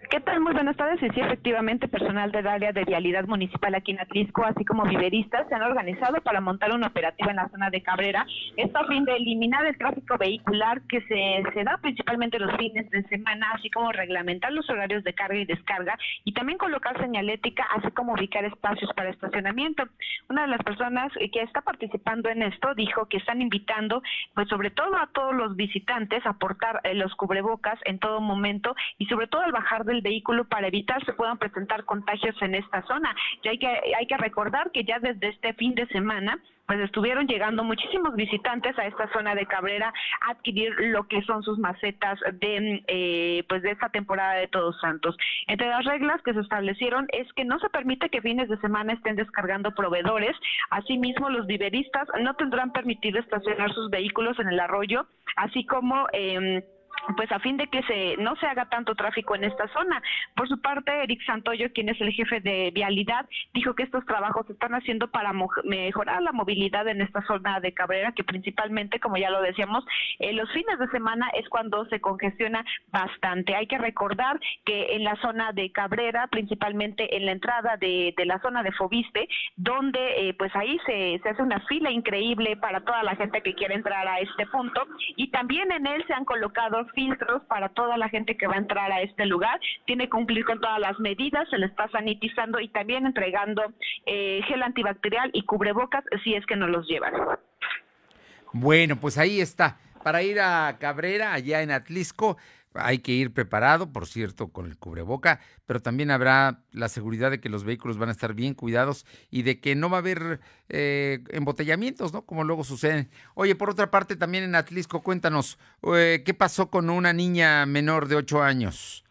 ¿Qué tal? Muy buenas tardes. Y sí, efectivamente, personal del área de vialidad municipal aquí en Atlisco, así como viveristas, se han organizado para montar una operativa en la zona de Cabrera. Esto a fin de eliminar el tráfico vehicular que se, se da principalmente los fines de semana, así como reglamentar los horarios de carga y descarga y también colocar señalética, así como ubicar espacios para estacionamiento. Una de las personas que está participando en esto dijo que están invitando, pues sobre todo a todos los visitantes a portar eh, los cubrebocas en todo momento y sobre todo al bajar del el vehículo para evitar se puedan presentar contagios en esta zona. Y hay que, recordar que ya desde este fin de semana pues estuvieron llegando muchísimos visitantes a esta zona de Cabrera a adquirir lo que son sus macetas de eh, pues de esta temporada de Todos Santos. Entre las reglas que se establecieron es que no se permite que fines de semana estén descargando proveedores. Asimismo, los viveristas no tendrán permitido estacionar sus vehículos en el arroyo, así como eh, pues a fin de que se no se haga tanto tráfico en esta zona. Por su parte, Eric Santoyo, quien es el jefe de vialidad, dijo que estos trabajos se están haciendo para mejorar la movilidad en esta zona de Cabrera, que principalmente, como ya lo decíamos, eh, los fines de semana es cuando se congestiona bastante. Hay que recordar que en la zona de Cabrera, principalmente en la entrada de, la zona de Fobiste, donde eh, pues ahí se, se hace una fila increíble para toda la gente que quiere entrar a este punto y también en él se han colocado filtros para toda la gente que va a entrar a este lugar. Tiene que cumplir con todas las medidas, se le está sanitizando y también entregando eh, gel antibacterial y cubrebocas si es que no los llevan. Bueno, pues ahí está. Para ir a Cabrera, allá en Atlisco, hay que ir preparado, por cierto, con el cubreboca, pero también habrá la seguridad de que los vehículos van a estar bien cuidados y de que no va a haber eh, embotellamientos, ¿no? Como luego sucede. Oye, por otra parte, también en Atlisco, cuéntanos, eh, ¿qué pasó con una niña menor de ocho años?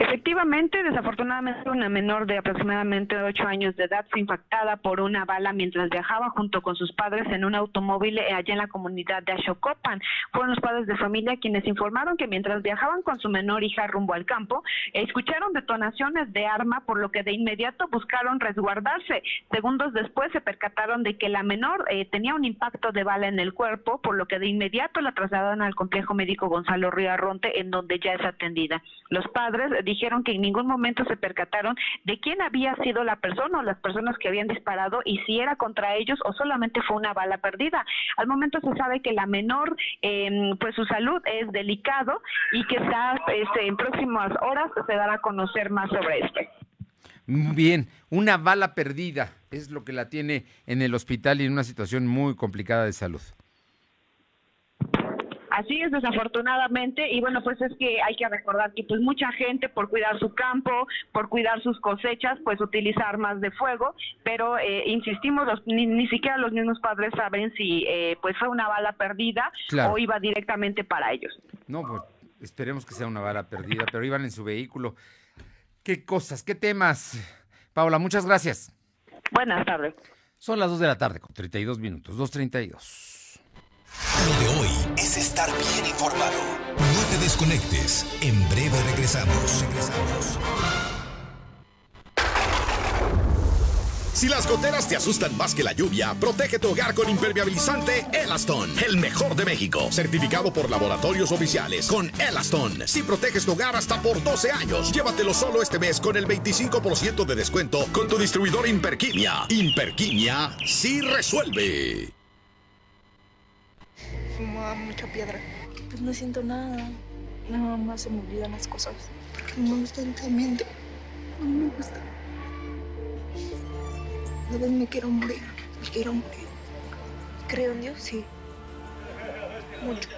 Efectivamente, desafortunadamente, una menor de aproximadamente ocho años de edad fue impactada por una bala mientras viajaba junto con sus padres en un automóvil eh, allá en la comunidad de Ashokopan. Fueron los padres de familia quienes informaron que mientras viajaban con su menor hija rumbo al campo, escucharon detonaciones de arma, por lo que de inmediato buscaron resguardarse. Segundos después se percataron de que la menor eh, tenía un impacto de bala en el cuerpo, por lo que de inmediato la trasladaron al complejo médico Gonzalo Río Arronte, en donde ya es atendida. Los padres dijeron que en ningún momento se percataron de quién había sido la persona o las personas que habían disparado y si era contra ellos o solamente fue una bala perdida. Al momento se sabe que la menor, em, pues su salud es delicado y está, este, en próximas horas se dará a conocer más sobre esto. Bien, una bala perdida es lo que la tiene en el hospital y en una situación muy complicada de salud. Así es, desafortunadamente, y bueno, pues es que hay que recordar que pues mucha gente por cuidar su campo, por cuidar sus cosechas, pues utiliza armas de fuego, pero eh, insistimos, ni, siquiera los mismos padres saben si eh, pues fue una bala perdida o iba directamente para ellos. No, pues esperemos que sea una bala perdida, pero iban en su vehículo. ¿Qué cosas, qué temas? Paula, muchas gracias. Buenas tardes. Son las 2 de la tarde con 32 minutos, 2.32. Lo de hoy es estar bien informado. No te desconectes. En breve regresamos. Regresamos. Si las goteras te asustan más que la lluvia, protege tu hogar con impermeabilizante Elaston, el mejor de México, certificado por laboratorios oficiales con Elaston. Si proteges tu hogar hasta por 12 años, llévatelo solo este mes con el 25% de descuento con tu distribuidor Imperquimia. Imperquimia sí resuelve fumaba mucha piedra. Pues no siento nada. Nada más se me olvidan las cosas. Porque no me gusta el tratamiento. No me gusta. A veces me quiero morir. Me quiero morir. Creo en Dios, sí. Mucho.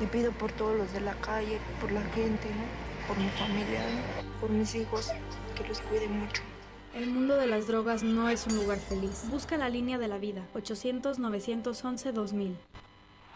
Le pido por todos los de la calle, por la gente, ¿no? Por mi familia, por mis hijos, que los cuide mucho. El mundo de las drogas no es un lugar feliz. Busca la línea de la vida. 800-911-2000.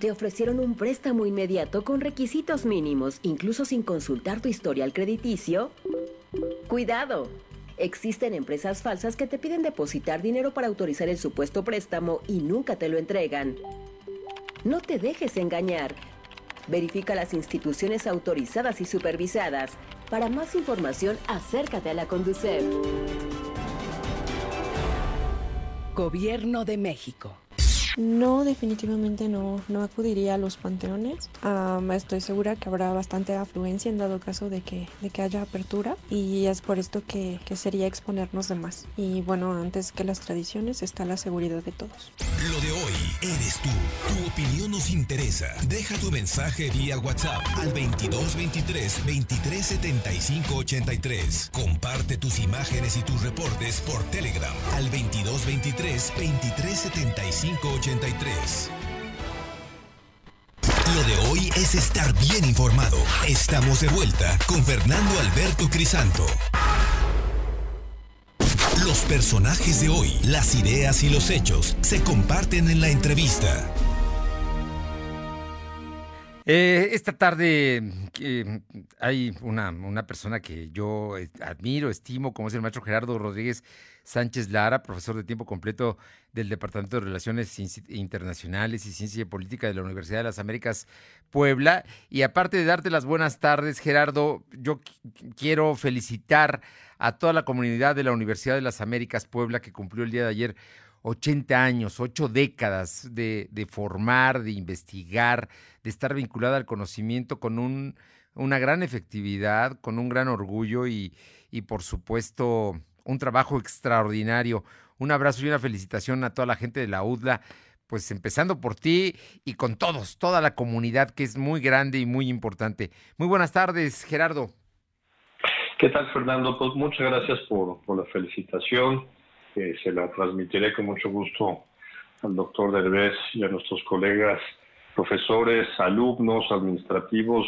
Te ofrecieron un préstamo inmediato con requisitos mínimos, incluso sin consultar tu historial crediticio? Cuidado. Existen empresas falsas que te piden depositar dinero para autorizar el supuesto préstamo y nunca te lo entregan. No te dejes engañar. Verifica las instituciones autorizadas y supervisadas. Para más información, acércate a la Conducef. Gobierno de México. No, definitivamente no, no acudiría a los panteones. estoy segura que habrá bastante afluencia en dado caso de que, de que haya apertura y es por esto que, que sería exponernos de más. Y bueno, antes que las tradiciones está la seguridad de todos. Lo de hoy eres tú. Tu opinión nos interesa. Deja tu mensaje vía WhatsApp al 2223 2375 83. Comparte tus imágenes y tus reportes por Telegram al 2223 2375 83. Lo de hoy es estar bien informado. Estamos de vuelta con Fernando Alberto Crisanto. Los personajes de hoy, las ideas y los hechos se comparten en la entrevista. Eh, esta tarde eh, hay una, una, persona que yo admiro, estimo, como es el maestro Gerardo Rodríguez Sánchez Lara, profesor de tiempo completo del Departamento de Relaciones Internacionales y Ciencia y Política de la Universidad de las Américas Puebla. Y aparte de darte las buenas tardes, Gerardo, yo quiero felicitar a toda la comunidad de la Universidad de las Américas Puebla que cumplió el día de ayer 80 años, 8 décadas de, formar, de investigar, de estar vinculada al conocimiento con un, una gran efectividad, con un gran orgullo y por supuesto un trabajo extraordinario. Un abrazo y una felicitación a toda la gente de la UDLA, pues empezando por ti y con todos, toda la comunidad que es muy grande y muy importante. Muy buenas tardes, Gerardo. ¿Qué tal, Fernando? Pues muchas gracias por, la felicitación. se la transmitiré con mucho gusto al doctor Derbez y a nuestros colegas profesores, alumnos, administrativos.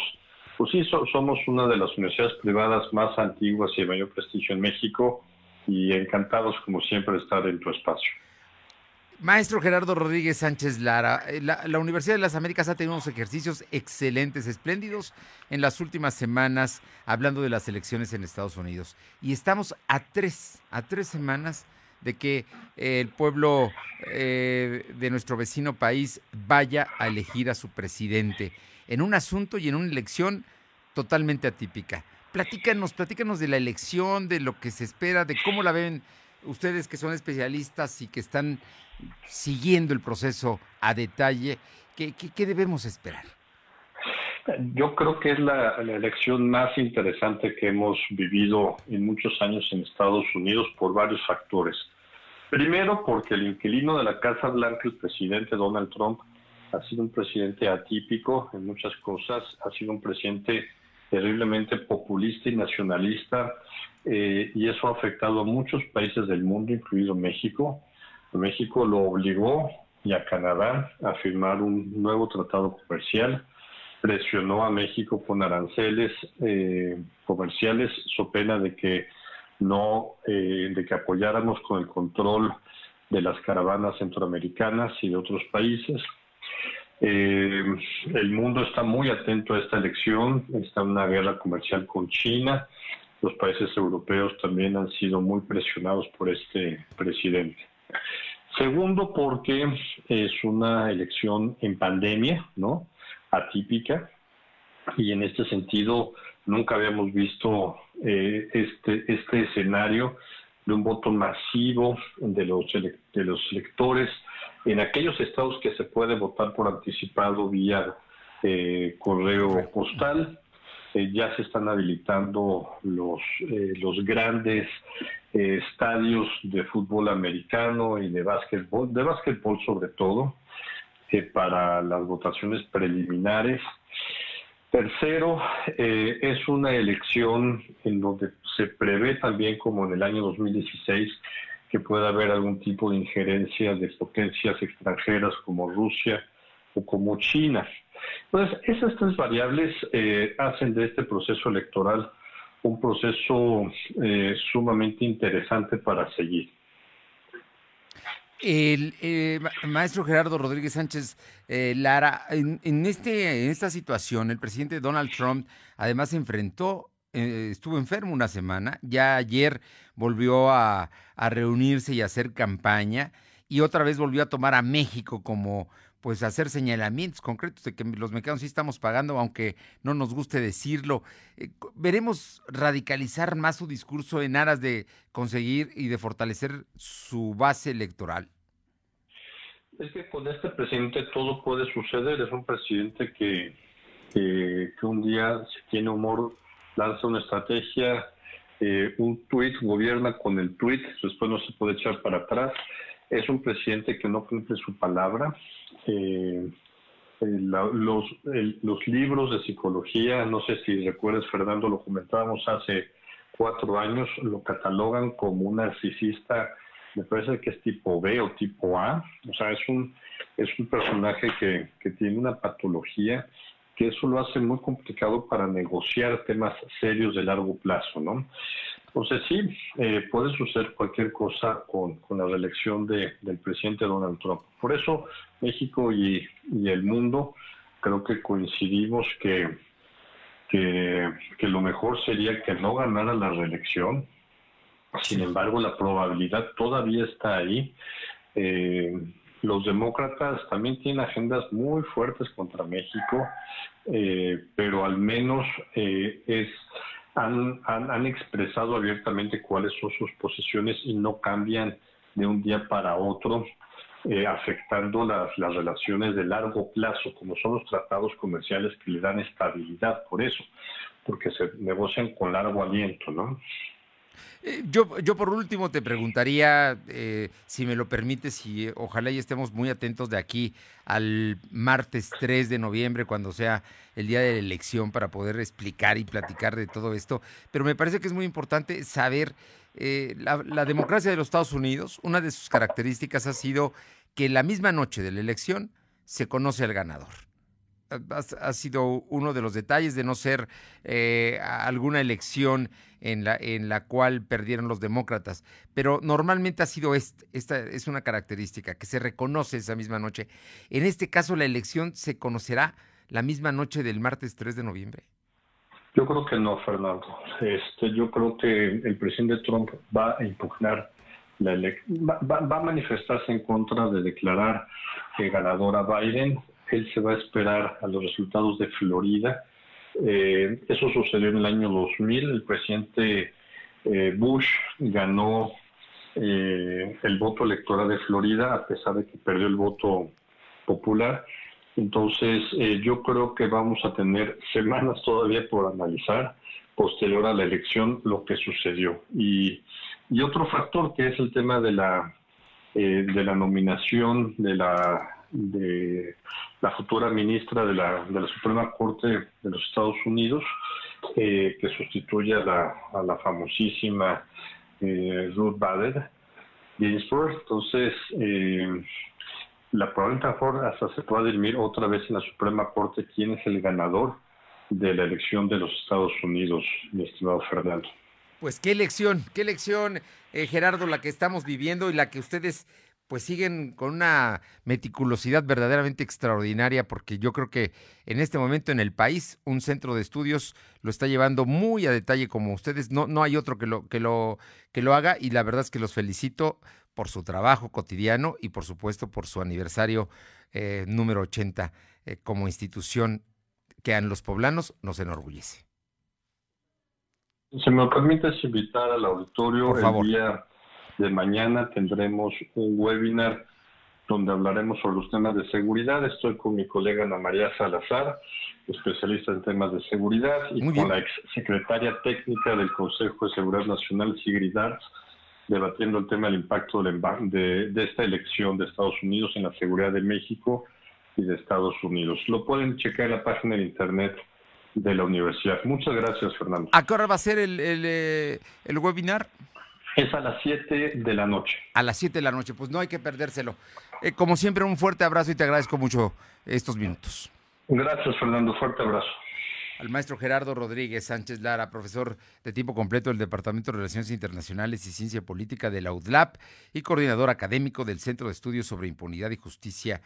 Pues sí, somos una de las universidades privadas más antiguas y de mayor prestigio en México y encantados como siempre de estar en tu espacio. Maestro Gerardo Rodríguez Sánchez Lara, eh, la, Universidad de las Américas ha tenido unos ejercicios excelentes, espléndidos en las últimas semanas, hablando de las elecciones en Estados Unidos. Y estamos a tres, a tres semanas de que eh, el pueblo eh, de nuestro vecino país vaya a elegir a su presidente en un asunto y en una elección totalmente atípica. Platícanos, platícanos de la elección, de lo que se espera, de cómo la ven ustedes que son especialistas y que están siguiendo el proceso a detalle. ¿Qué, debemos esperar? Yo creo que es la, elección más interesante que hemos vivido en muchos años en Estados Unidos por varios factores. Primero, porque el inquilino de la Casa Blanca, el presidente Donald Trump, ha sido un presidente atípico en muchas cosas, ha sido un presidente terriblemente populista y nacionalista, eh, y eso ha afectado a muchos países del mundo, incluido México. México lo obligó y a Canadá a firmar un nuevo tratado comercial, presionó a México con aranceles eh, comerciales, so pena de que no, eh, de que apoyáramos con el control de las caravanas centroamericanas y de otros países. Eh, el mundo está muy atento a esta elección, está una guerra comercial con China, los países europeos también han sido muy presionados por este presidente. Segundo, porque es una elección en pandemia, ¿no? Atípica, y en este sentido nunca habíamos visto eh, este, este escenario de un voto masivo de los, de los electores en aquellos estados que se puede votar por anticipado vía eh, correo postal, eh, ya se están habilitando los, eh, los grandes estadios de fútbol americano y de básquetbol, de básquetbol sobre todo, para las votaciones preliminares. Tercero, es una elección en donde se prevé también, como en el año 2016, que pueda haber algún tipo de injerencia de potencias extranjeras como Rusia o como China. Entonces, esas tres variables eh, hacen de este proceso electoral un proceso eh, sumamente interesante para seguir. El eh, maestro Gerardo Rodríguez Sánchez Lara, en, este, en esta situación, el presidente Donald Trump además enfrentó eh, estuvo enfermo una semana, ya ayer volvió a, reunirse y hacer campaña y otra vez volvió a tomar a México como pues hacer señalamientos concretos de que los mexicanos sí estamos pagando, aunque no nos guste decirlo. Eh, ¿Veremos radicalizar más su discurso en aras de conseguir y de fortalecer su base electoral? Es que con este presidente todo puede suceder. Es un presidente que, que, un día, si tiene humor, lanza una estrategia, eh, un tuit, gobierna con el tuit, después no se puede echar para atrás. Es un presidente que no cumple su palabra. Eh, los, los libros de psicología, no sé si recuerdas, Fernando, lo comentábamos hace cuatro años, lo catalogan como un narcisista me parece que es tipo B o tipo A, o sea, es un, es un personaje que, que tiene una patología que eso lo hace muy complicado para negociar temas serios de largo plazo, ¿no? Entonces sí, eh, puede suceder cualquier cosa con, con la reelección de, del presidente Donald Trump. Por eso México y, y el mundo creo que coincidimos que, que, lo mejor sería que no ganara la reelección, sin embargo, la probabilidad todavía está ahí. Eh, los demócratas también tienen agendas muy fuertes contra México, eh, pero al menos eh, es han, han, expresado abiertamente cuáles son sus posiciones y no cambian de un día para otro, afectando las, las relaciones de largo plazo, como son los tratados comerciales que le dan estabilidad por eso, porque se negocian con largo aliento, ¿no? Eh, yo, yo por último te preguntaría, eh, si me lo permites, y ojalá y estemos muy atentos de aquí al martes 3 de noviembre, cuando sea el día de la elección, para poder explicar y platicar de todo esto. Pero me parece que es muy importante saber eh, la, democracia de los Estados Unidos. Una de sus características ha sido que la misma noche de la elección se conoce al ganador ha, sido uno de los detalles de no ser eh, alguna elección en la, en la cual perdieron los demócratas. Pero normalmente ha sido esta es una característica que se reconoce esa misma noche. En este caso, la elección se conocerá la misma noche del martes 3 de noviembre. Yo creo que no, Fernando. Este, yo creo que el presidente Trump va a impugnar la va, va, a manifestarse en contra de declarar que ganadora Biden él se va a esperar a los resultados de Florida. Eh, eso sucedió en el año 2000. El presidente eh, Bush ganó eh, el voto electoral de Florida a pesar de que perdió el voto popular. Entonces, yo creo que vamos a tener semanas todavía por analizar posterior a la elección lo que sucedió. Y, y otro factor que es el tema de la, de la nominación de la de la futura ministra de la, de la Suprema Corte de los Estados Unidos, eh, que sustituye a la, a la famosísima eh, Ruth Bader Ginsburg. Entonces, eh, la probabilidad hasta se dirimir otra vez en la Suprema Corte quién es el ganador de la elección de los Estados Unidos, mi estimado Fernando. Pues qué elección, qué elección, Gerardo, la que estamos viviendo y la que ustedes pues siguen con una meticulosidad verdaderamente extraordinaria, porque yo creo que en este momento en el país un centro de estudios lo está llevando muy a detalle como ustedes. No, no hay otro que lo, que lo, que lo haga, y la verdad es que los felicito por su trabajo cotidiano y por supuesto por su aniversario eh, número 80 eh, como institución que a los poblanos nos enorgullece. Si me permites invitar al auditorio por favor. el día de mañana tendremos un webinar donde hablaremos sobre los temas de seguridad. Estoy con mi colega Ana María Salazar, especialista en temas de seguridad, y con la ex secretaria técnica del Consejo de Seguridad Nacional, Sigrid Arts, debatiendo el tema del impacto de, de esta elección de Estados Unidos en la seguridad de México y de Estados Unidos. Lo pueden checar en la página de internet de la universidad. Muchas gracias, Fernando. ¿A qué hora va a ser el, el, eh, el webinar? Es a las 7 de la noche. A las 7 de la noche, pues no hay que perdérselo. Eh, como siempre, un fuerte abrazo y te agradezco mucho estos minutos. Gracias, Fernando. Fuerte abrazo. Al maestro Gerardo Rodríguez Sánchez Lara, profesor de tiempo completo del Departamento de Relaciones Internacionales y Ciencia Política de la UDLAP y coordinador académico del Centro de Estudios sobre Impunidad y Justicia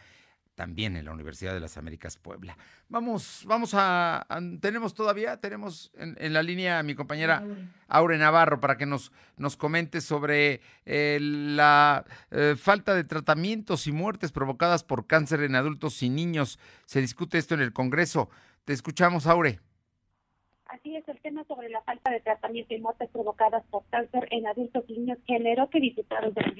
también en la Universidad de las Américas Puebla. Vamos, vamos a, tenemos todavía, tenemos en, la línea a mi compañera Aure Navarro para que nos, nos comente sobre eh, la eh, falta de tratamientos y muertes provocadas por cáncer en adultos y niños. Se discute esto en el Congreso. Te escuchamos, Aure. Así es, el tema sobre la falta de tratamiento y muertes provocadas por cáncer en adultos y niños generó que diputados del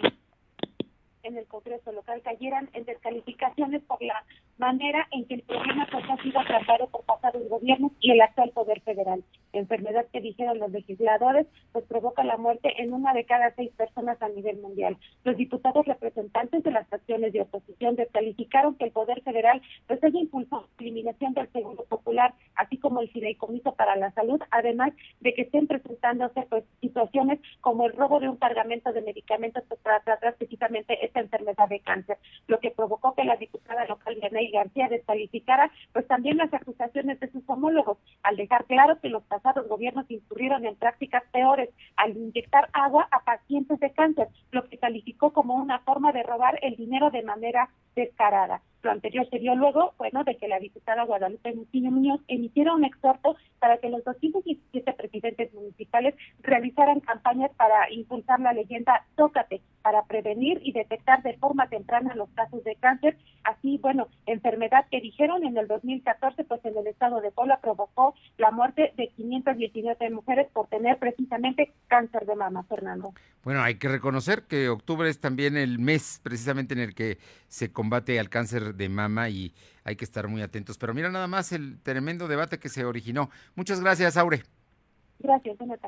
en el Congreso local cayeran en descalificaciones por la manera en que el problema pues, ha sido tratado por pasados gobiernos y el actual Poder Federal. Enfermedad que dijeron los legisladores, pues provoca la muerte en una de cada seis personas a nivel mundial. Los diputados representantes de las facciones de oposición descalificaron que el Poder Federal pues haya impulsado la eliminación del Seguro Popular, así como el fideicomiso para la salud, además de que estén presentándose pues situaciones como el robo de un cargamento de medicamentos pues, para tratar precisamente esta enfermedad de cáncer, lo que provocó que la diputada local Yanay García descalificara pues también las acusaciones de sus homólogos, al dejar claro que los pasados gobiernos incurrieron en prácticas peores al inyectar agua a pacientes de cáncer, lo que calificó como una forma de robar el dinero de manera descarada. Lo anterior se dio luego, bueno, de que la diputada Guadalupe Muciño Muñoz emitiera un exhorto para que los 217 presidentes municipales realizaran campañas para impulsar la leyenda Tócate, para prevenir y detectar de forma temprana los casos de cáncer. Así, bueno, enfermedad que dijeron en el 2014, pues en el estado de Puebla provocó la muerte de 519 mujeres por tener precisamente cáncer de mama, Fernando. Bueno, hay que reconocer que octubre es también el mes precisamente en el que se combate al cáncer de mama y hay que estar muy atentos. Pero mira nada más el tremendo debate que se originó. Muchas gracias, Aure. Gracias, buenas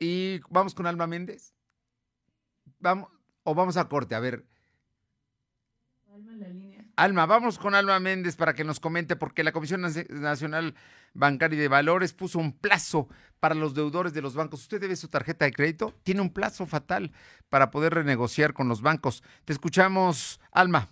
Y vamos con Alma Méndez. Vamos, o vamos a corte, a ver. Alma en la línea. Alma, vamos con Alma Méndez para que nos comente porque la Comisión Nacional Bancaria y de Valores puso un plazo para los deudores de los bancos. Usted debe su tarjeta de crédito, tiene un plazo fatal para poder renegociar con los bancos. Te escuchamos, Alma.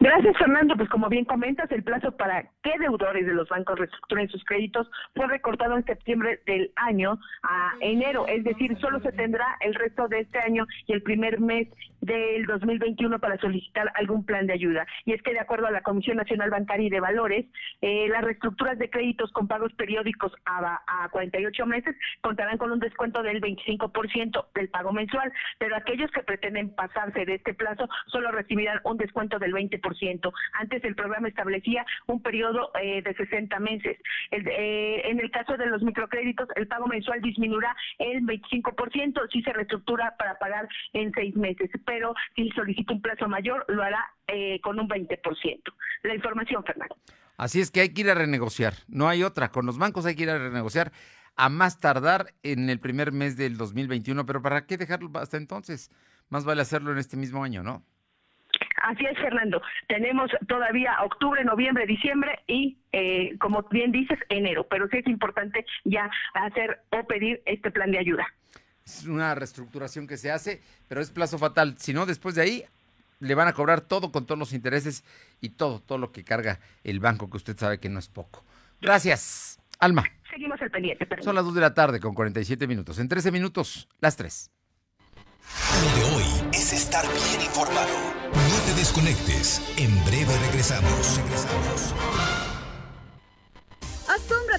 Gracias, Fernando. Pues como bien comentas, el plazo para que deudores de los bancos reestructuren sus créditos fue recortado en septiembre del año a enero, es decir, solo se tendrá el resto de este año y el primer mes del 2021 para solicitar algún plan de ayuda. Y es que de acuerdo a la Comisión Nacional Bancaria y de Valores, eh, las reestructuras de créditos con pagos periódicos a, a 48 meses contarán con un descuento del 25% del pago mensual, pero aquellos que pretenden pasarse de este plazo solo recibirán un descuento del 20% antes el programa establecía un periodo eh, de 60 meses. Eh, en el caso de los microcréditos, el pago mensual disminuirá el 25% si se reestructura para pagar en seis meses, pero si solicita un plazo mayor, lo hará eh, con un 20%. La información, Fernando. Así es que hay que ir a renegociar, no hay otra. Con los bancos hay que ir a renegociar a más tardar en el primer mes del 2021, pero ¿para qué dejarlo hasta entonces? Más vale hacerlo en este mismo año, ¿no? Así es, Fernando. Tenemos todavía octubre, noviembre, diciembre y, eh, como bien dices, enero. Pero sí es importante ya hacer o pedir este plan de ayuda. Es una reestructuración que se hace, pero es plazo fatal. Si no, después de ahí le van a cobrar todo con todos los intereses y todo, todo lo que carga el banco, que usted sabe que no es poco. Gracias, Alma. Seguimos al pendiente. Son las 2 de la tarde con 47 minutos. En 13 minutos, las 3. Lo de hoy es estar bien informado. No te desconectes. En breve regresamos. Regresamos.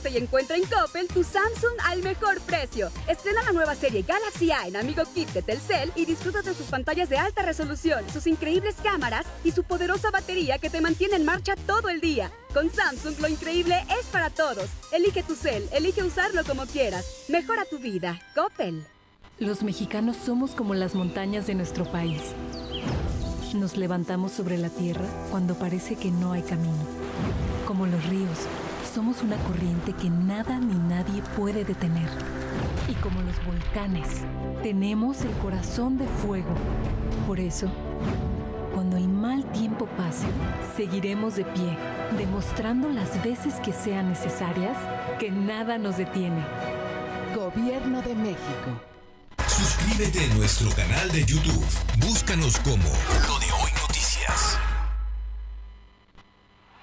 Y encuentra en Coppel tu Samsung al mejor precio. Estrena la nueva serie Galaxy A en Amigo Kit de Telcel y disfruta de sus pantallas de alta resolución, sus increíbles cámaras y su poderosa batería que te mantiene en marcha todo el día. Con Samsung lo increíble es para todos. Elige tu cel, elige usarlo como quieras. Mejora tu vida. Coppel. Los mexicanos somos como las montañas de nuestro país. Nos levantamos sobre la tierra cuando parece que no hay camino. Como los ríos, somos una corriente que nada ni nadie puede detener. Y como los volcanes, tenemos el corazón de fuego. Por eso, cuando el mal tiempo pase, seguiremos de pie, demostrando las veces que sean necesarias que nada nos detiene. Gobierno de México. Suscríbete a nuestro canal de YouTube. Búscanos como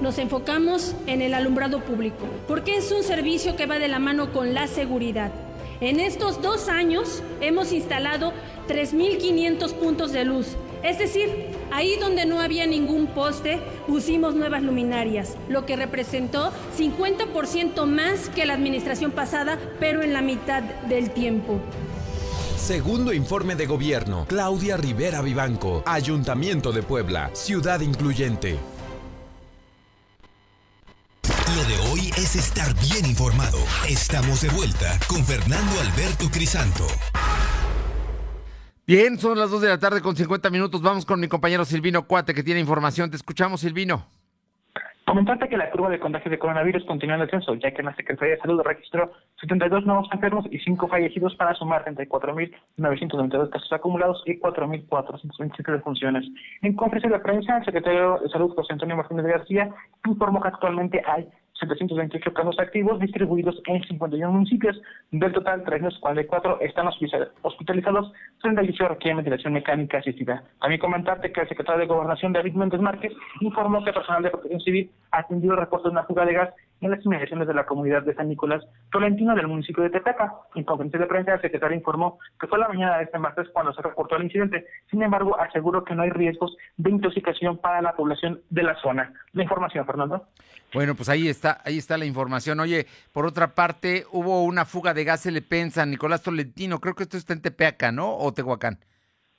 nos enfocamos en el alumbrado público, porque es un servicio que va de la mano con la seguridad. En estos dos años hemos instalado 3.500 puntos de luz, es decir, Ahí donde no había ningún poste, pusimos nuevas luminarias, lo que representó 50% más que la administración pasada, pero en la mitad del tiempo. Segundo informe de gobierno, Claudia Rivera Vivanco, Ayuntamiento de Puebla, Ciudad Incluyente. Lo de hoy es estar bien informado. Estamos de vuelta con Fernando Alberto Crisanto. Bien, son las 2 de la tarde con 50 minutos. Vamos con mi compañero Silvino Cuate que tiene información. Te escuchamos, Silvino. Comentarte que la curva de contagios de coronavirus continúa en descenso, ya que la Secretaría de Salud registró 72 nuevos enfermos y 5 fallecidos para sumar 34.992 casos acumulados y 4.427 defunciones. En conferencia de prensa, el secretario de Salud, José Antonio Martínez García, informó que actualmente hay 728 casos activos distribuidos en 51 municipios. Del total, 344 están hospitalizados, 38 requieren ventilación mecánica asistida. También comentarte que el secretario de Gobernación, David Méndez Márquez, informó que personal de protección civil ha atendido el reporte de una fuga de gas en las inmediaciones de la comunidad de San Nicolás Tolentino del municipio de Tepeca. En conferencia de prensa, el secretario informó que fue la mañana de este martes cuando se reportó el incidente. Sin embargo, aseguró que no hay riesgos de intoxicación para la población de la zona. La información, Fernando. Bueno, pues ahí está, ahí está la información. Oye, por otra parte, hubo una fuga de gas LP en San Nicolás Tolentino. Creo que esto está en Tepeaca, ¿no? O Tehuacán.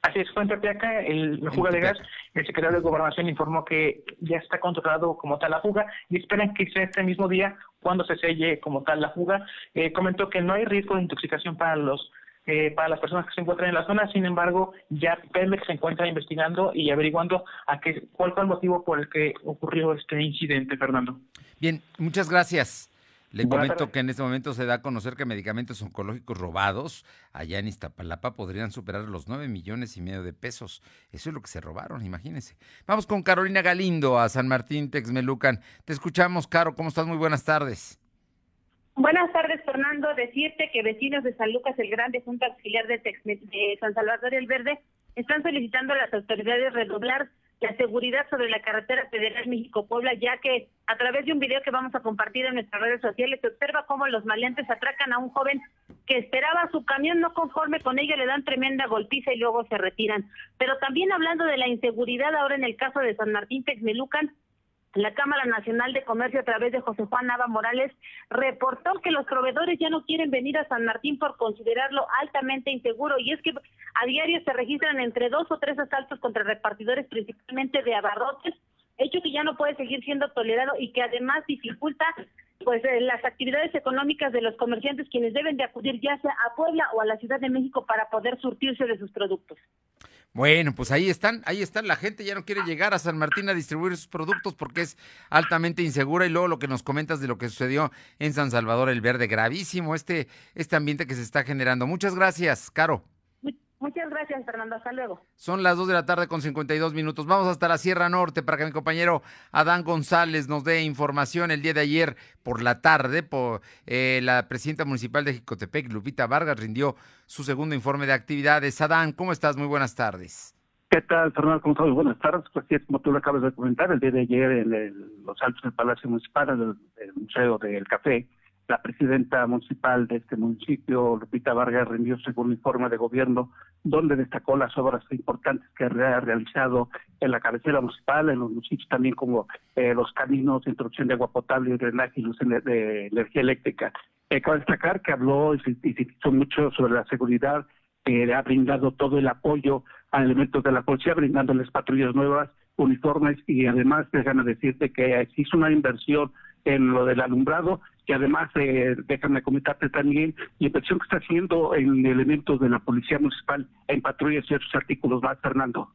Así es, fue en Tepeaca, el, la fuga de gas. El secretario de Gobernación informó que ya está controlado como tal la fuga y esperan que sea este mismo día cuando se selle como tal la fuga. Eh, comentó que no hay riesgo de intoxicación para los eh, para las personas que se encuentran en la zona. Sin embargo, ya Pemex se encuentra investigando y averiguando a qué, cuál fue el motivo por el que ocurrió este incidente, Fernando. Bien, muchas gracias. Le comento que en este momento se da a conocer que medicamentos oncológicos robados allá en Iztapalapa podrían superar los 9 millones y medio de pesos. Eso es lo que se robaron, imagínense. Vamos con Carolina Galindo a San Martín Texmelucan. Te escuchamos, Caro. ¿Cómo estás? Muy buenas tardes. Buenas tardes, Fernando. Decirte que vecinos de San Lucas el Grande, Junta Auxiliar de, de San Salvador el Verde, están solicitando a las autoridades redoblar la seguridad sobre la carretera federal México-Puebla, ya que a través de un video que vamos a compartir en nuestras redes sociales se observa cómo los maleantes atracan a un joven que esperaba su camión, no conforme con ello le dan tremenda golpiza y luego se retiran. Pero también hablando de la inseguridad ahora en el caso de San Martín Texmelucan, la Cámara Nacional de Comercio a través de José Juan Nava Morales reportó que los proveedores ya no quieren venir a San Martín por considerarlo altamente inseguro y es que a diario se registran entre dos o tres asaltos contra repartidores principalmente de abarrotes, hecho que ya no puede seguir siendo tolerado y que además dificulta pues eh, las actividades económicas de los comerciantes quienes deben de acudir ya sea a Puebla o a la Ciudad de México para poder surtirse de sus productos. Bueno, pues ahí están, ahí están. La gente ya no quiere llegar a San Martín a distribuir sus productos porque es altamente insegura. Y luego lo que nos comentas de lo que sucedió en San Salvador el Verde, gravísimo este, este ambiente que se está generando. Muchas gracias, Caro. Muchas gracias, Fernando. Hasta luego. Son las 2 de la tarde con 52 minutos. Vamos hasta la Sierra Norte para que mi compañero Adán González nos dé información. El día de ayer por la tarde, por, eh, la presidenta municipal de Jicotepec, Lupita Vargas, rindió su segundo informe de actividades. Adán, ¿cómo estás? Muy buenas tardes. ¿Qué tal, Fernando? ¿Cómo estás? Buenas tardes. Pues sí, como tú lo acabas de comentar, el día de ayer en los altos del Palacio Municipal, el, el Museo del Café, la presidenta municipal de este municipio, Lupita Vargas, rindió según informe de gobierno, donde destacó las obras importantes que ha realizado en la cabecera municipal, en los municipios también como eh, los caminos, introducción de agua potable, drenaje y luz de energía eléctrica. Eh, cabe destacar que habló y se hizo mucho sobre la seguridad, que ha brindado todo el apoyo a elementos de la policía, brindándoles patrullas nuevas, uniformes y además déjame decirte que hizo una inversión en lo del alumbrado y además eh, déjame comentarte también la inversión que está haciendo en elementos de la Policía Municipal en patrullas y otros artículos más, Fernando.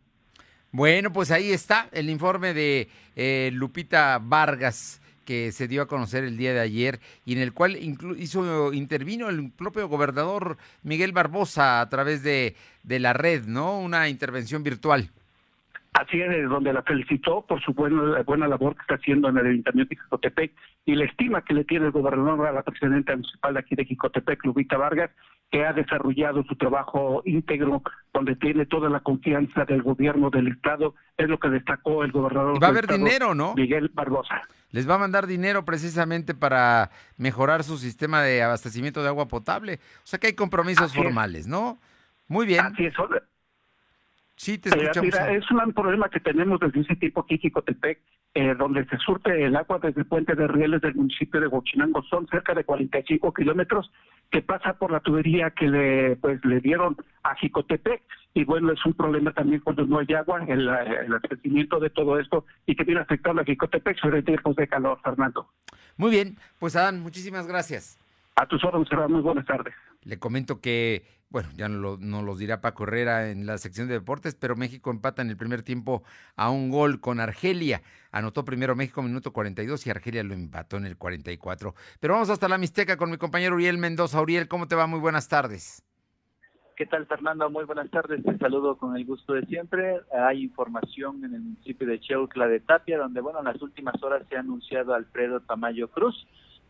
Bueno, pues ahí está el informe de eh, Lupita Vargas que se dio a conocer el día de ayer y en el cual hizo intervino el propio gobernador Miguel Barbosa a través de, de la red, ¿no? Una intervención virtual. Así es, donde la felicitó por su buena, buena labor que está haciendo en el Ayuntamiento de Jicotepec y la estima que le tiene el gobernador a la presidenta municipal de aquí de Jicotepec, Lubita Vargas, que ha desarrollado su trabajo íntegro, donde tiene toda la confianza del gobierno del Estado, es lo que destacó el gobernador. va a haber dinero, ¿no? Miguel Barbosa. Les va a mandar dinero precisamente para mejorar su sistema de abastecimiento de agua potable. O sea que hay compromisos formales, ¿no? Muy bien. Así es. Sí, te escuchamos. mira, es un problema que tenemos desde ese tiempo aquí en Jicotepec, eh, donde se surte el agua desde el puente de rieles del municipio de Huachinango. Son cerca de 45 kilómetros que pasa por la tubería que le, pues, le dieron a Jicotepec. Y bueno, es un problema también cuando no hay agua, el, el abastecimiento de todo esto y que viene afectando a Jicotepec sobre tiempos de calor, Fernando. Muy bien, pues Adán, muchísimas gracias. A tus órdenes, muy buenas tardes. Le comento que, bueno, ya no lo, no los dirá Paco Herrera en la sección de deportes, pero México empata en el primer tiempo a un gol con Argelia. Anotó primero México minuto 42 y Argelia lo empató en el 44. Pero vamos hasta la Mixteca con mi compañero Uriel Mendoza. Uriel, ¿cómo te va? Muy buenas tardes. ¿Qué tal, Fernando? Muy buenas tardes. Te saludo con el gusto de siempre. Hay información en el municipio de Cheutla de Tapia, donde, bueno, en las últimas horas se ha anunciado Alfredo Tamayo Cruz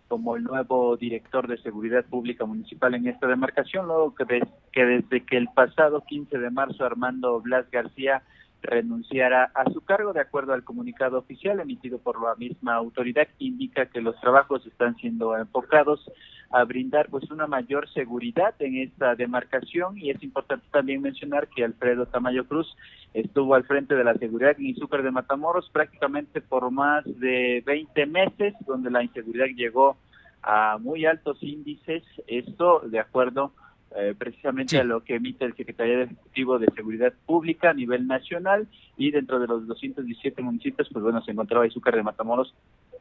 como el nuevo director de Seguridad Pública Municipal en esta demarcación, luego que, des- que desde que el pasado 15 de marzo Armando Blas García renunciara a su cargo, de acuerdo al comunicado oficial emitido por la misma autoridad, indica que los trabajos están siendo enfocados a brindar pues una mayor seguridad en esta demarcación. Y es importante también mencionar que Alfredo Tamayo Cruz estuvo al frente de la seguridad en Izúcar de Matamoros prácticamente por más de 20 meses, donde la inseguridad llegó a muy altos índices, esto de acuerdo eh, precisamente a lo que emite el Secretario Ejecutivo de Seguridad Pública a nivel nacional. Y dentro de los 217 municipios, pues bueno, se encontraba Izúcar de Matamoros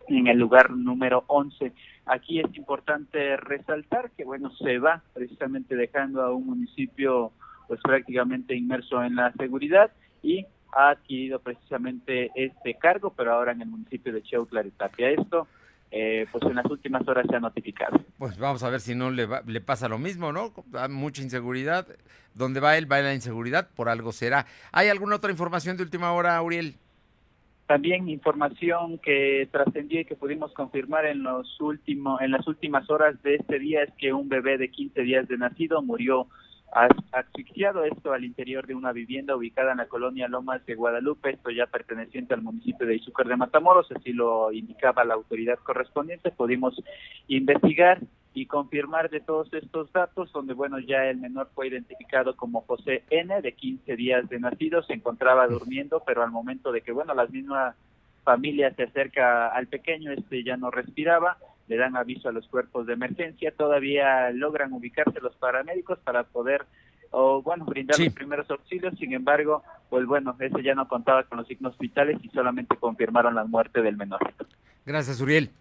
en el lugar número 11. Aquí es importante resaltar que, bueno, se va precisamente dejando a un municipio pues prácticamente inmerso en la seguridad y ha adquirido precisamente este cargo, pero ahora en el municipio de Cheutla de. Esto, eh, pues en las últimas horas se ha notificado. Pues vamos a ver si no le, va- le pasa lo mismo, ¿no? Hay mucha inseguridad. Donde va él, va la inseguridad, por algo será. ¿Hay alguna otra información de última hora, Uriel? También información que trascendió y que pudimos confirmar en los últimos en las últimas horas de este día es que un bebé de 15 días de nacido murió asfixiado esto al interior de una vivienda ubicada en la colonia Lomas de Guadalupe, esto ya perteneciente al municipio de Izúcar de Matamoros, así lo indicaba la autoridad correspondiente. Pudimos investigar y confirmar de todos estos datos, donde bueno, ya el menor fue identificado como José N, de 15 días de nacido, se encontraba durmiendo, pero al momento de que bueno, la misma familia se acerca al pequeño, este ya no respiraba, le dan aviso a los cuerpos de emergencia, todavía logran ubicarse los paramédicos para poder o bueno, brindar los primeros auxilios, sin embargo, pues bueno, ese ya no contaba con los signos vitales y solamente confirmaron la muerte del menor. Gracias, Uriel.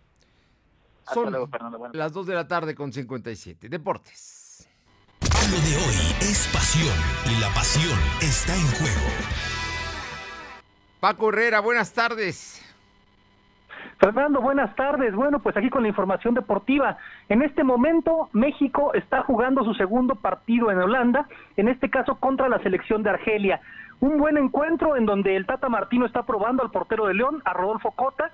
Hasta Son luego, Fernando. Buenas las 2 de la tarde con 57. Deportes. Lo de hoy es pasión y la pasión está en juego. Paco Herrera, buenas tardes. Fernando, buenas tardes. Bueno, pues aquí con la información deportiva. En este momento, México está jugando su segundo partido en Holanda, en este caso contra la selección de Argelia. Un buen encuentro en donde el Tata Martino está probando al portero de León, a Rodolfo Cota,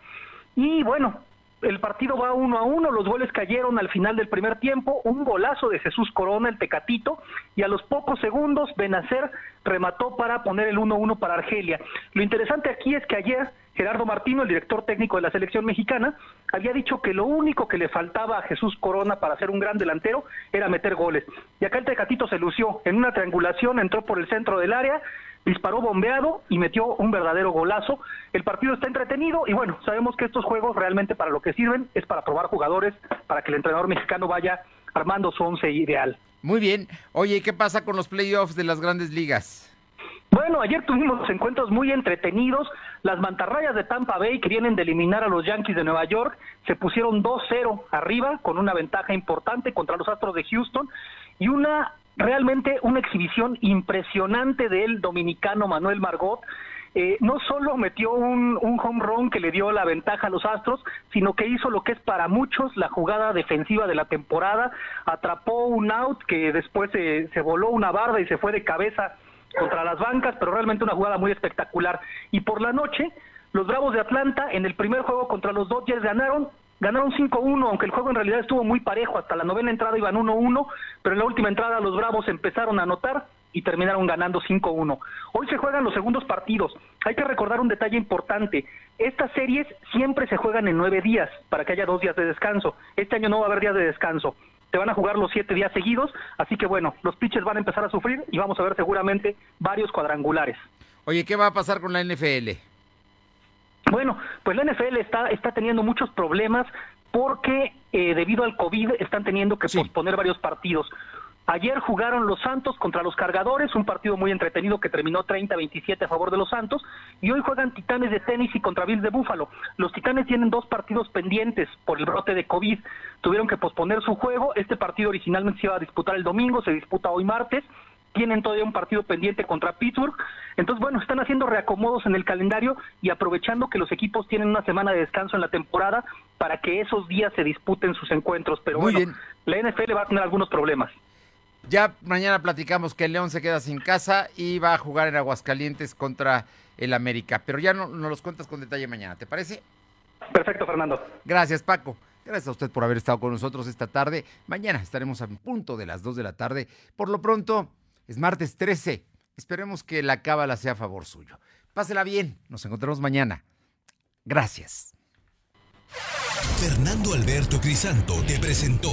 y bueno, el partido va uno a uno, los goles cayeron al final del primer tiempo, un golazo de Jesús Corona, el Tecatito, y a los pocos segundos Benacer remató para poner el 1-1 para Argelia. Lo interesante aquí es que ayer Gerardo Martino, el director técnico de la selección mexicana, había dicho que lo único que le faltaba a Jesús Corona para ser un gran delantero era meter goles. Y acá el Tecatito se lució, en una triangulación entró por el centro del área, disparó bombeado y metió un verdadero golazo. El partido está entretenido y bueno, sabemos que estos juegos realmente para lo que sirven es para probar jugadores, para que el entrenador mexicano vaya armando su once ideal. Muy bien. Oye, ¿y ¿qué pasa con los playoffs de las grandes ligas? Bueno, ayer tuvimos encuentros muy entretenidos. Las mantarrayas de Tampa Bay, que vienen de eliminar a los Yankees de Nueva York, se pusieron 2-0 arriba con una ventaja importante contra los Astros de Houston y una realmente una exhibición impresionante del dominicano Manuel Margot. Eh, no solo metió un, un home run que le dio la ventaja a los Astros, sino que hizo lo que es para muchos la jugada defensiva de la temporada, atrapó un out que después se, se voló una barda y se fue de cabeza contra las bancas, pero realmente una jugada muy espectacular. Y por la noche, los Bravos de Atlanta en el primer juego contra los Dodgers ganaron, ganaron 5-1, aunque el juego en realidad estuvo muy parejo, hasta la novena entrada iban 1-1, pero en la última entrada los Bravos empezaron a anotar y terminaron ganando 5-1. Hoy se juegan los segundos partidos. Hay que recordar un detalle importante. Estas series siempre se juegan en nueve días para que haya dos días de descanso. Este año no va a haber días de descanso. Te van a jugar los siete días seguidos, así que bueno, los pitchers van a empezar a sufrir y vamos a ver seguramente varios cuadrangulares. Oye, ¿qué va a pasar con la NFL? Bueno, pues la NFL está, está teniendo muchos problemas porque eh, debido al COVID están teniendo que posponer varios partidos. Ayer jugaron los Santos contra los Cargadores, un partido muy entretenido que terminó 30-27 a favor de los Santos, y hoy juegan Titanes de Tennessee contra Bills de Búfalo. Los Titanes tienen dos partidos pendientes por el brote de COVID, tuvieron que posponer su juego, este partido originalmente se iba a disputar el domingo, se disputa hoy martes, tienen todavía un partido pendiente contra Pittsburgh. Entonces, bueno, están haciendo reacomodos en el calendario y aprovechando que los equipos tienen una semana de descanso en la temporada para que esos días se disputen sus encuentros. Pero bueno, la NFL va a tener algunos problemas. Ya mañana platicamos que el León se queda sin casa y va a jugar en Aguascalientes contra el América. Pero ya no, nos los cuentas con detalle mañana, ¿te parece? Perfecto, Fernando. Gracias, Paco. Gracias a usted por haber estado con nosotros esta tarde. Mañana estaremos a punto de las 2 de la tarde. Por lo pronto, es martes 13. Esperemos que la cábala sea a favor suyo. Pásela bien. Nos encontramos mañana. Gracias. Fernando Alberto Crisanto te presentó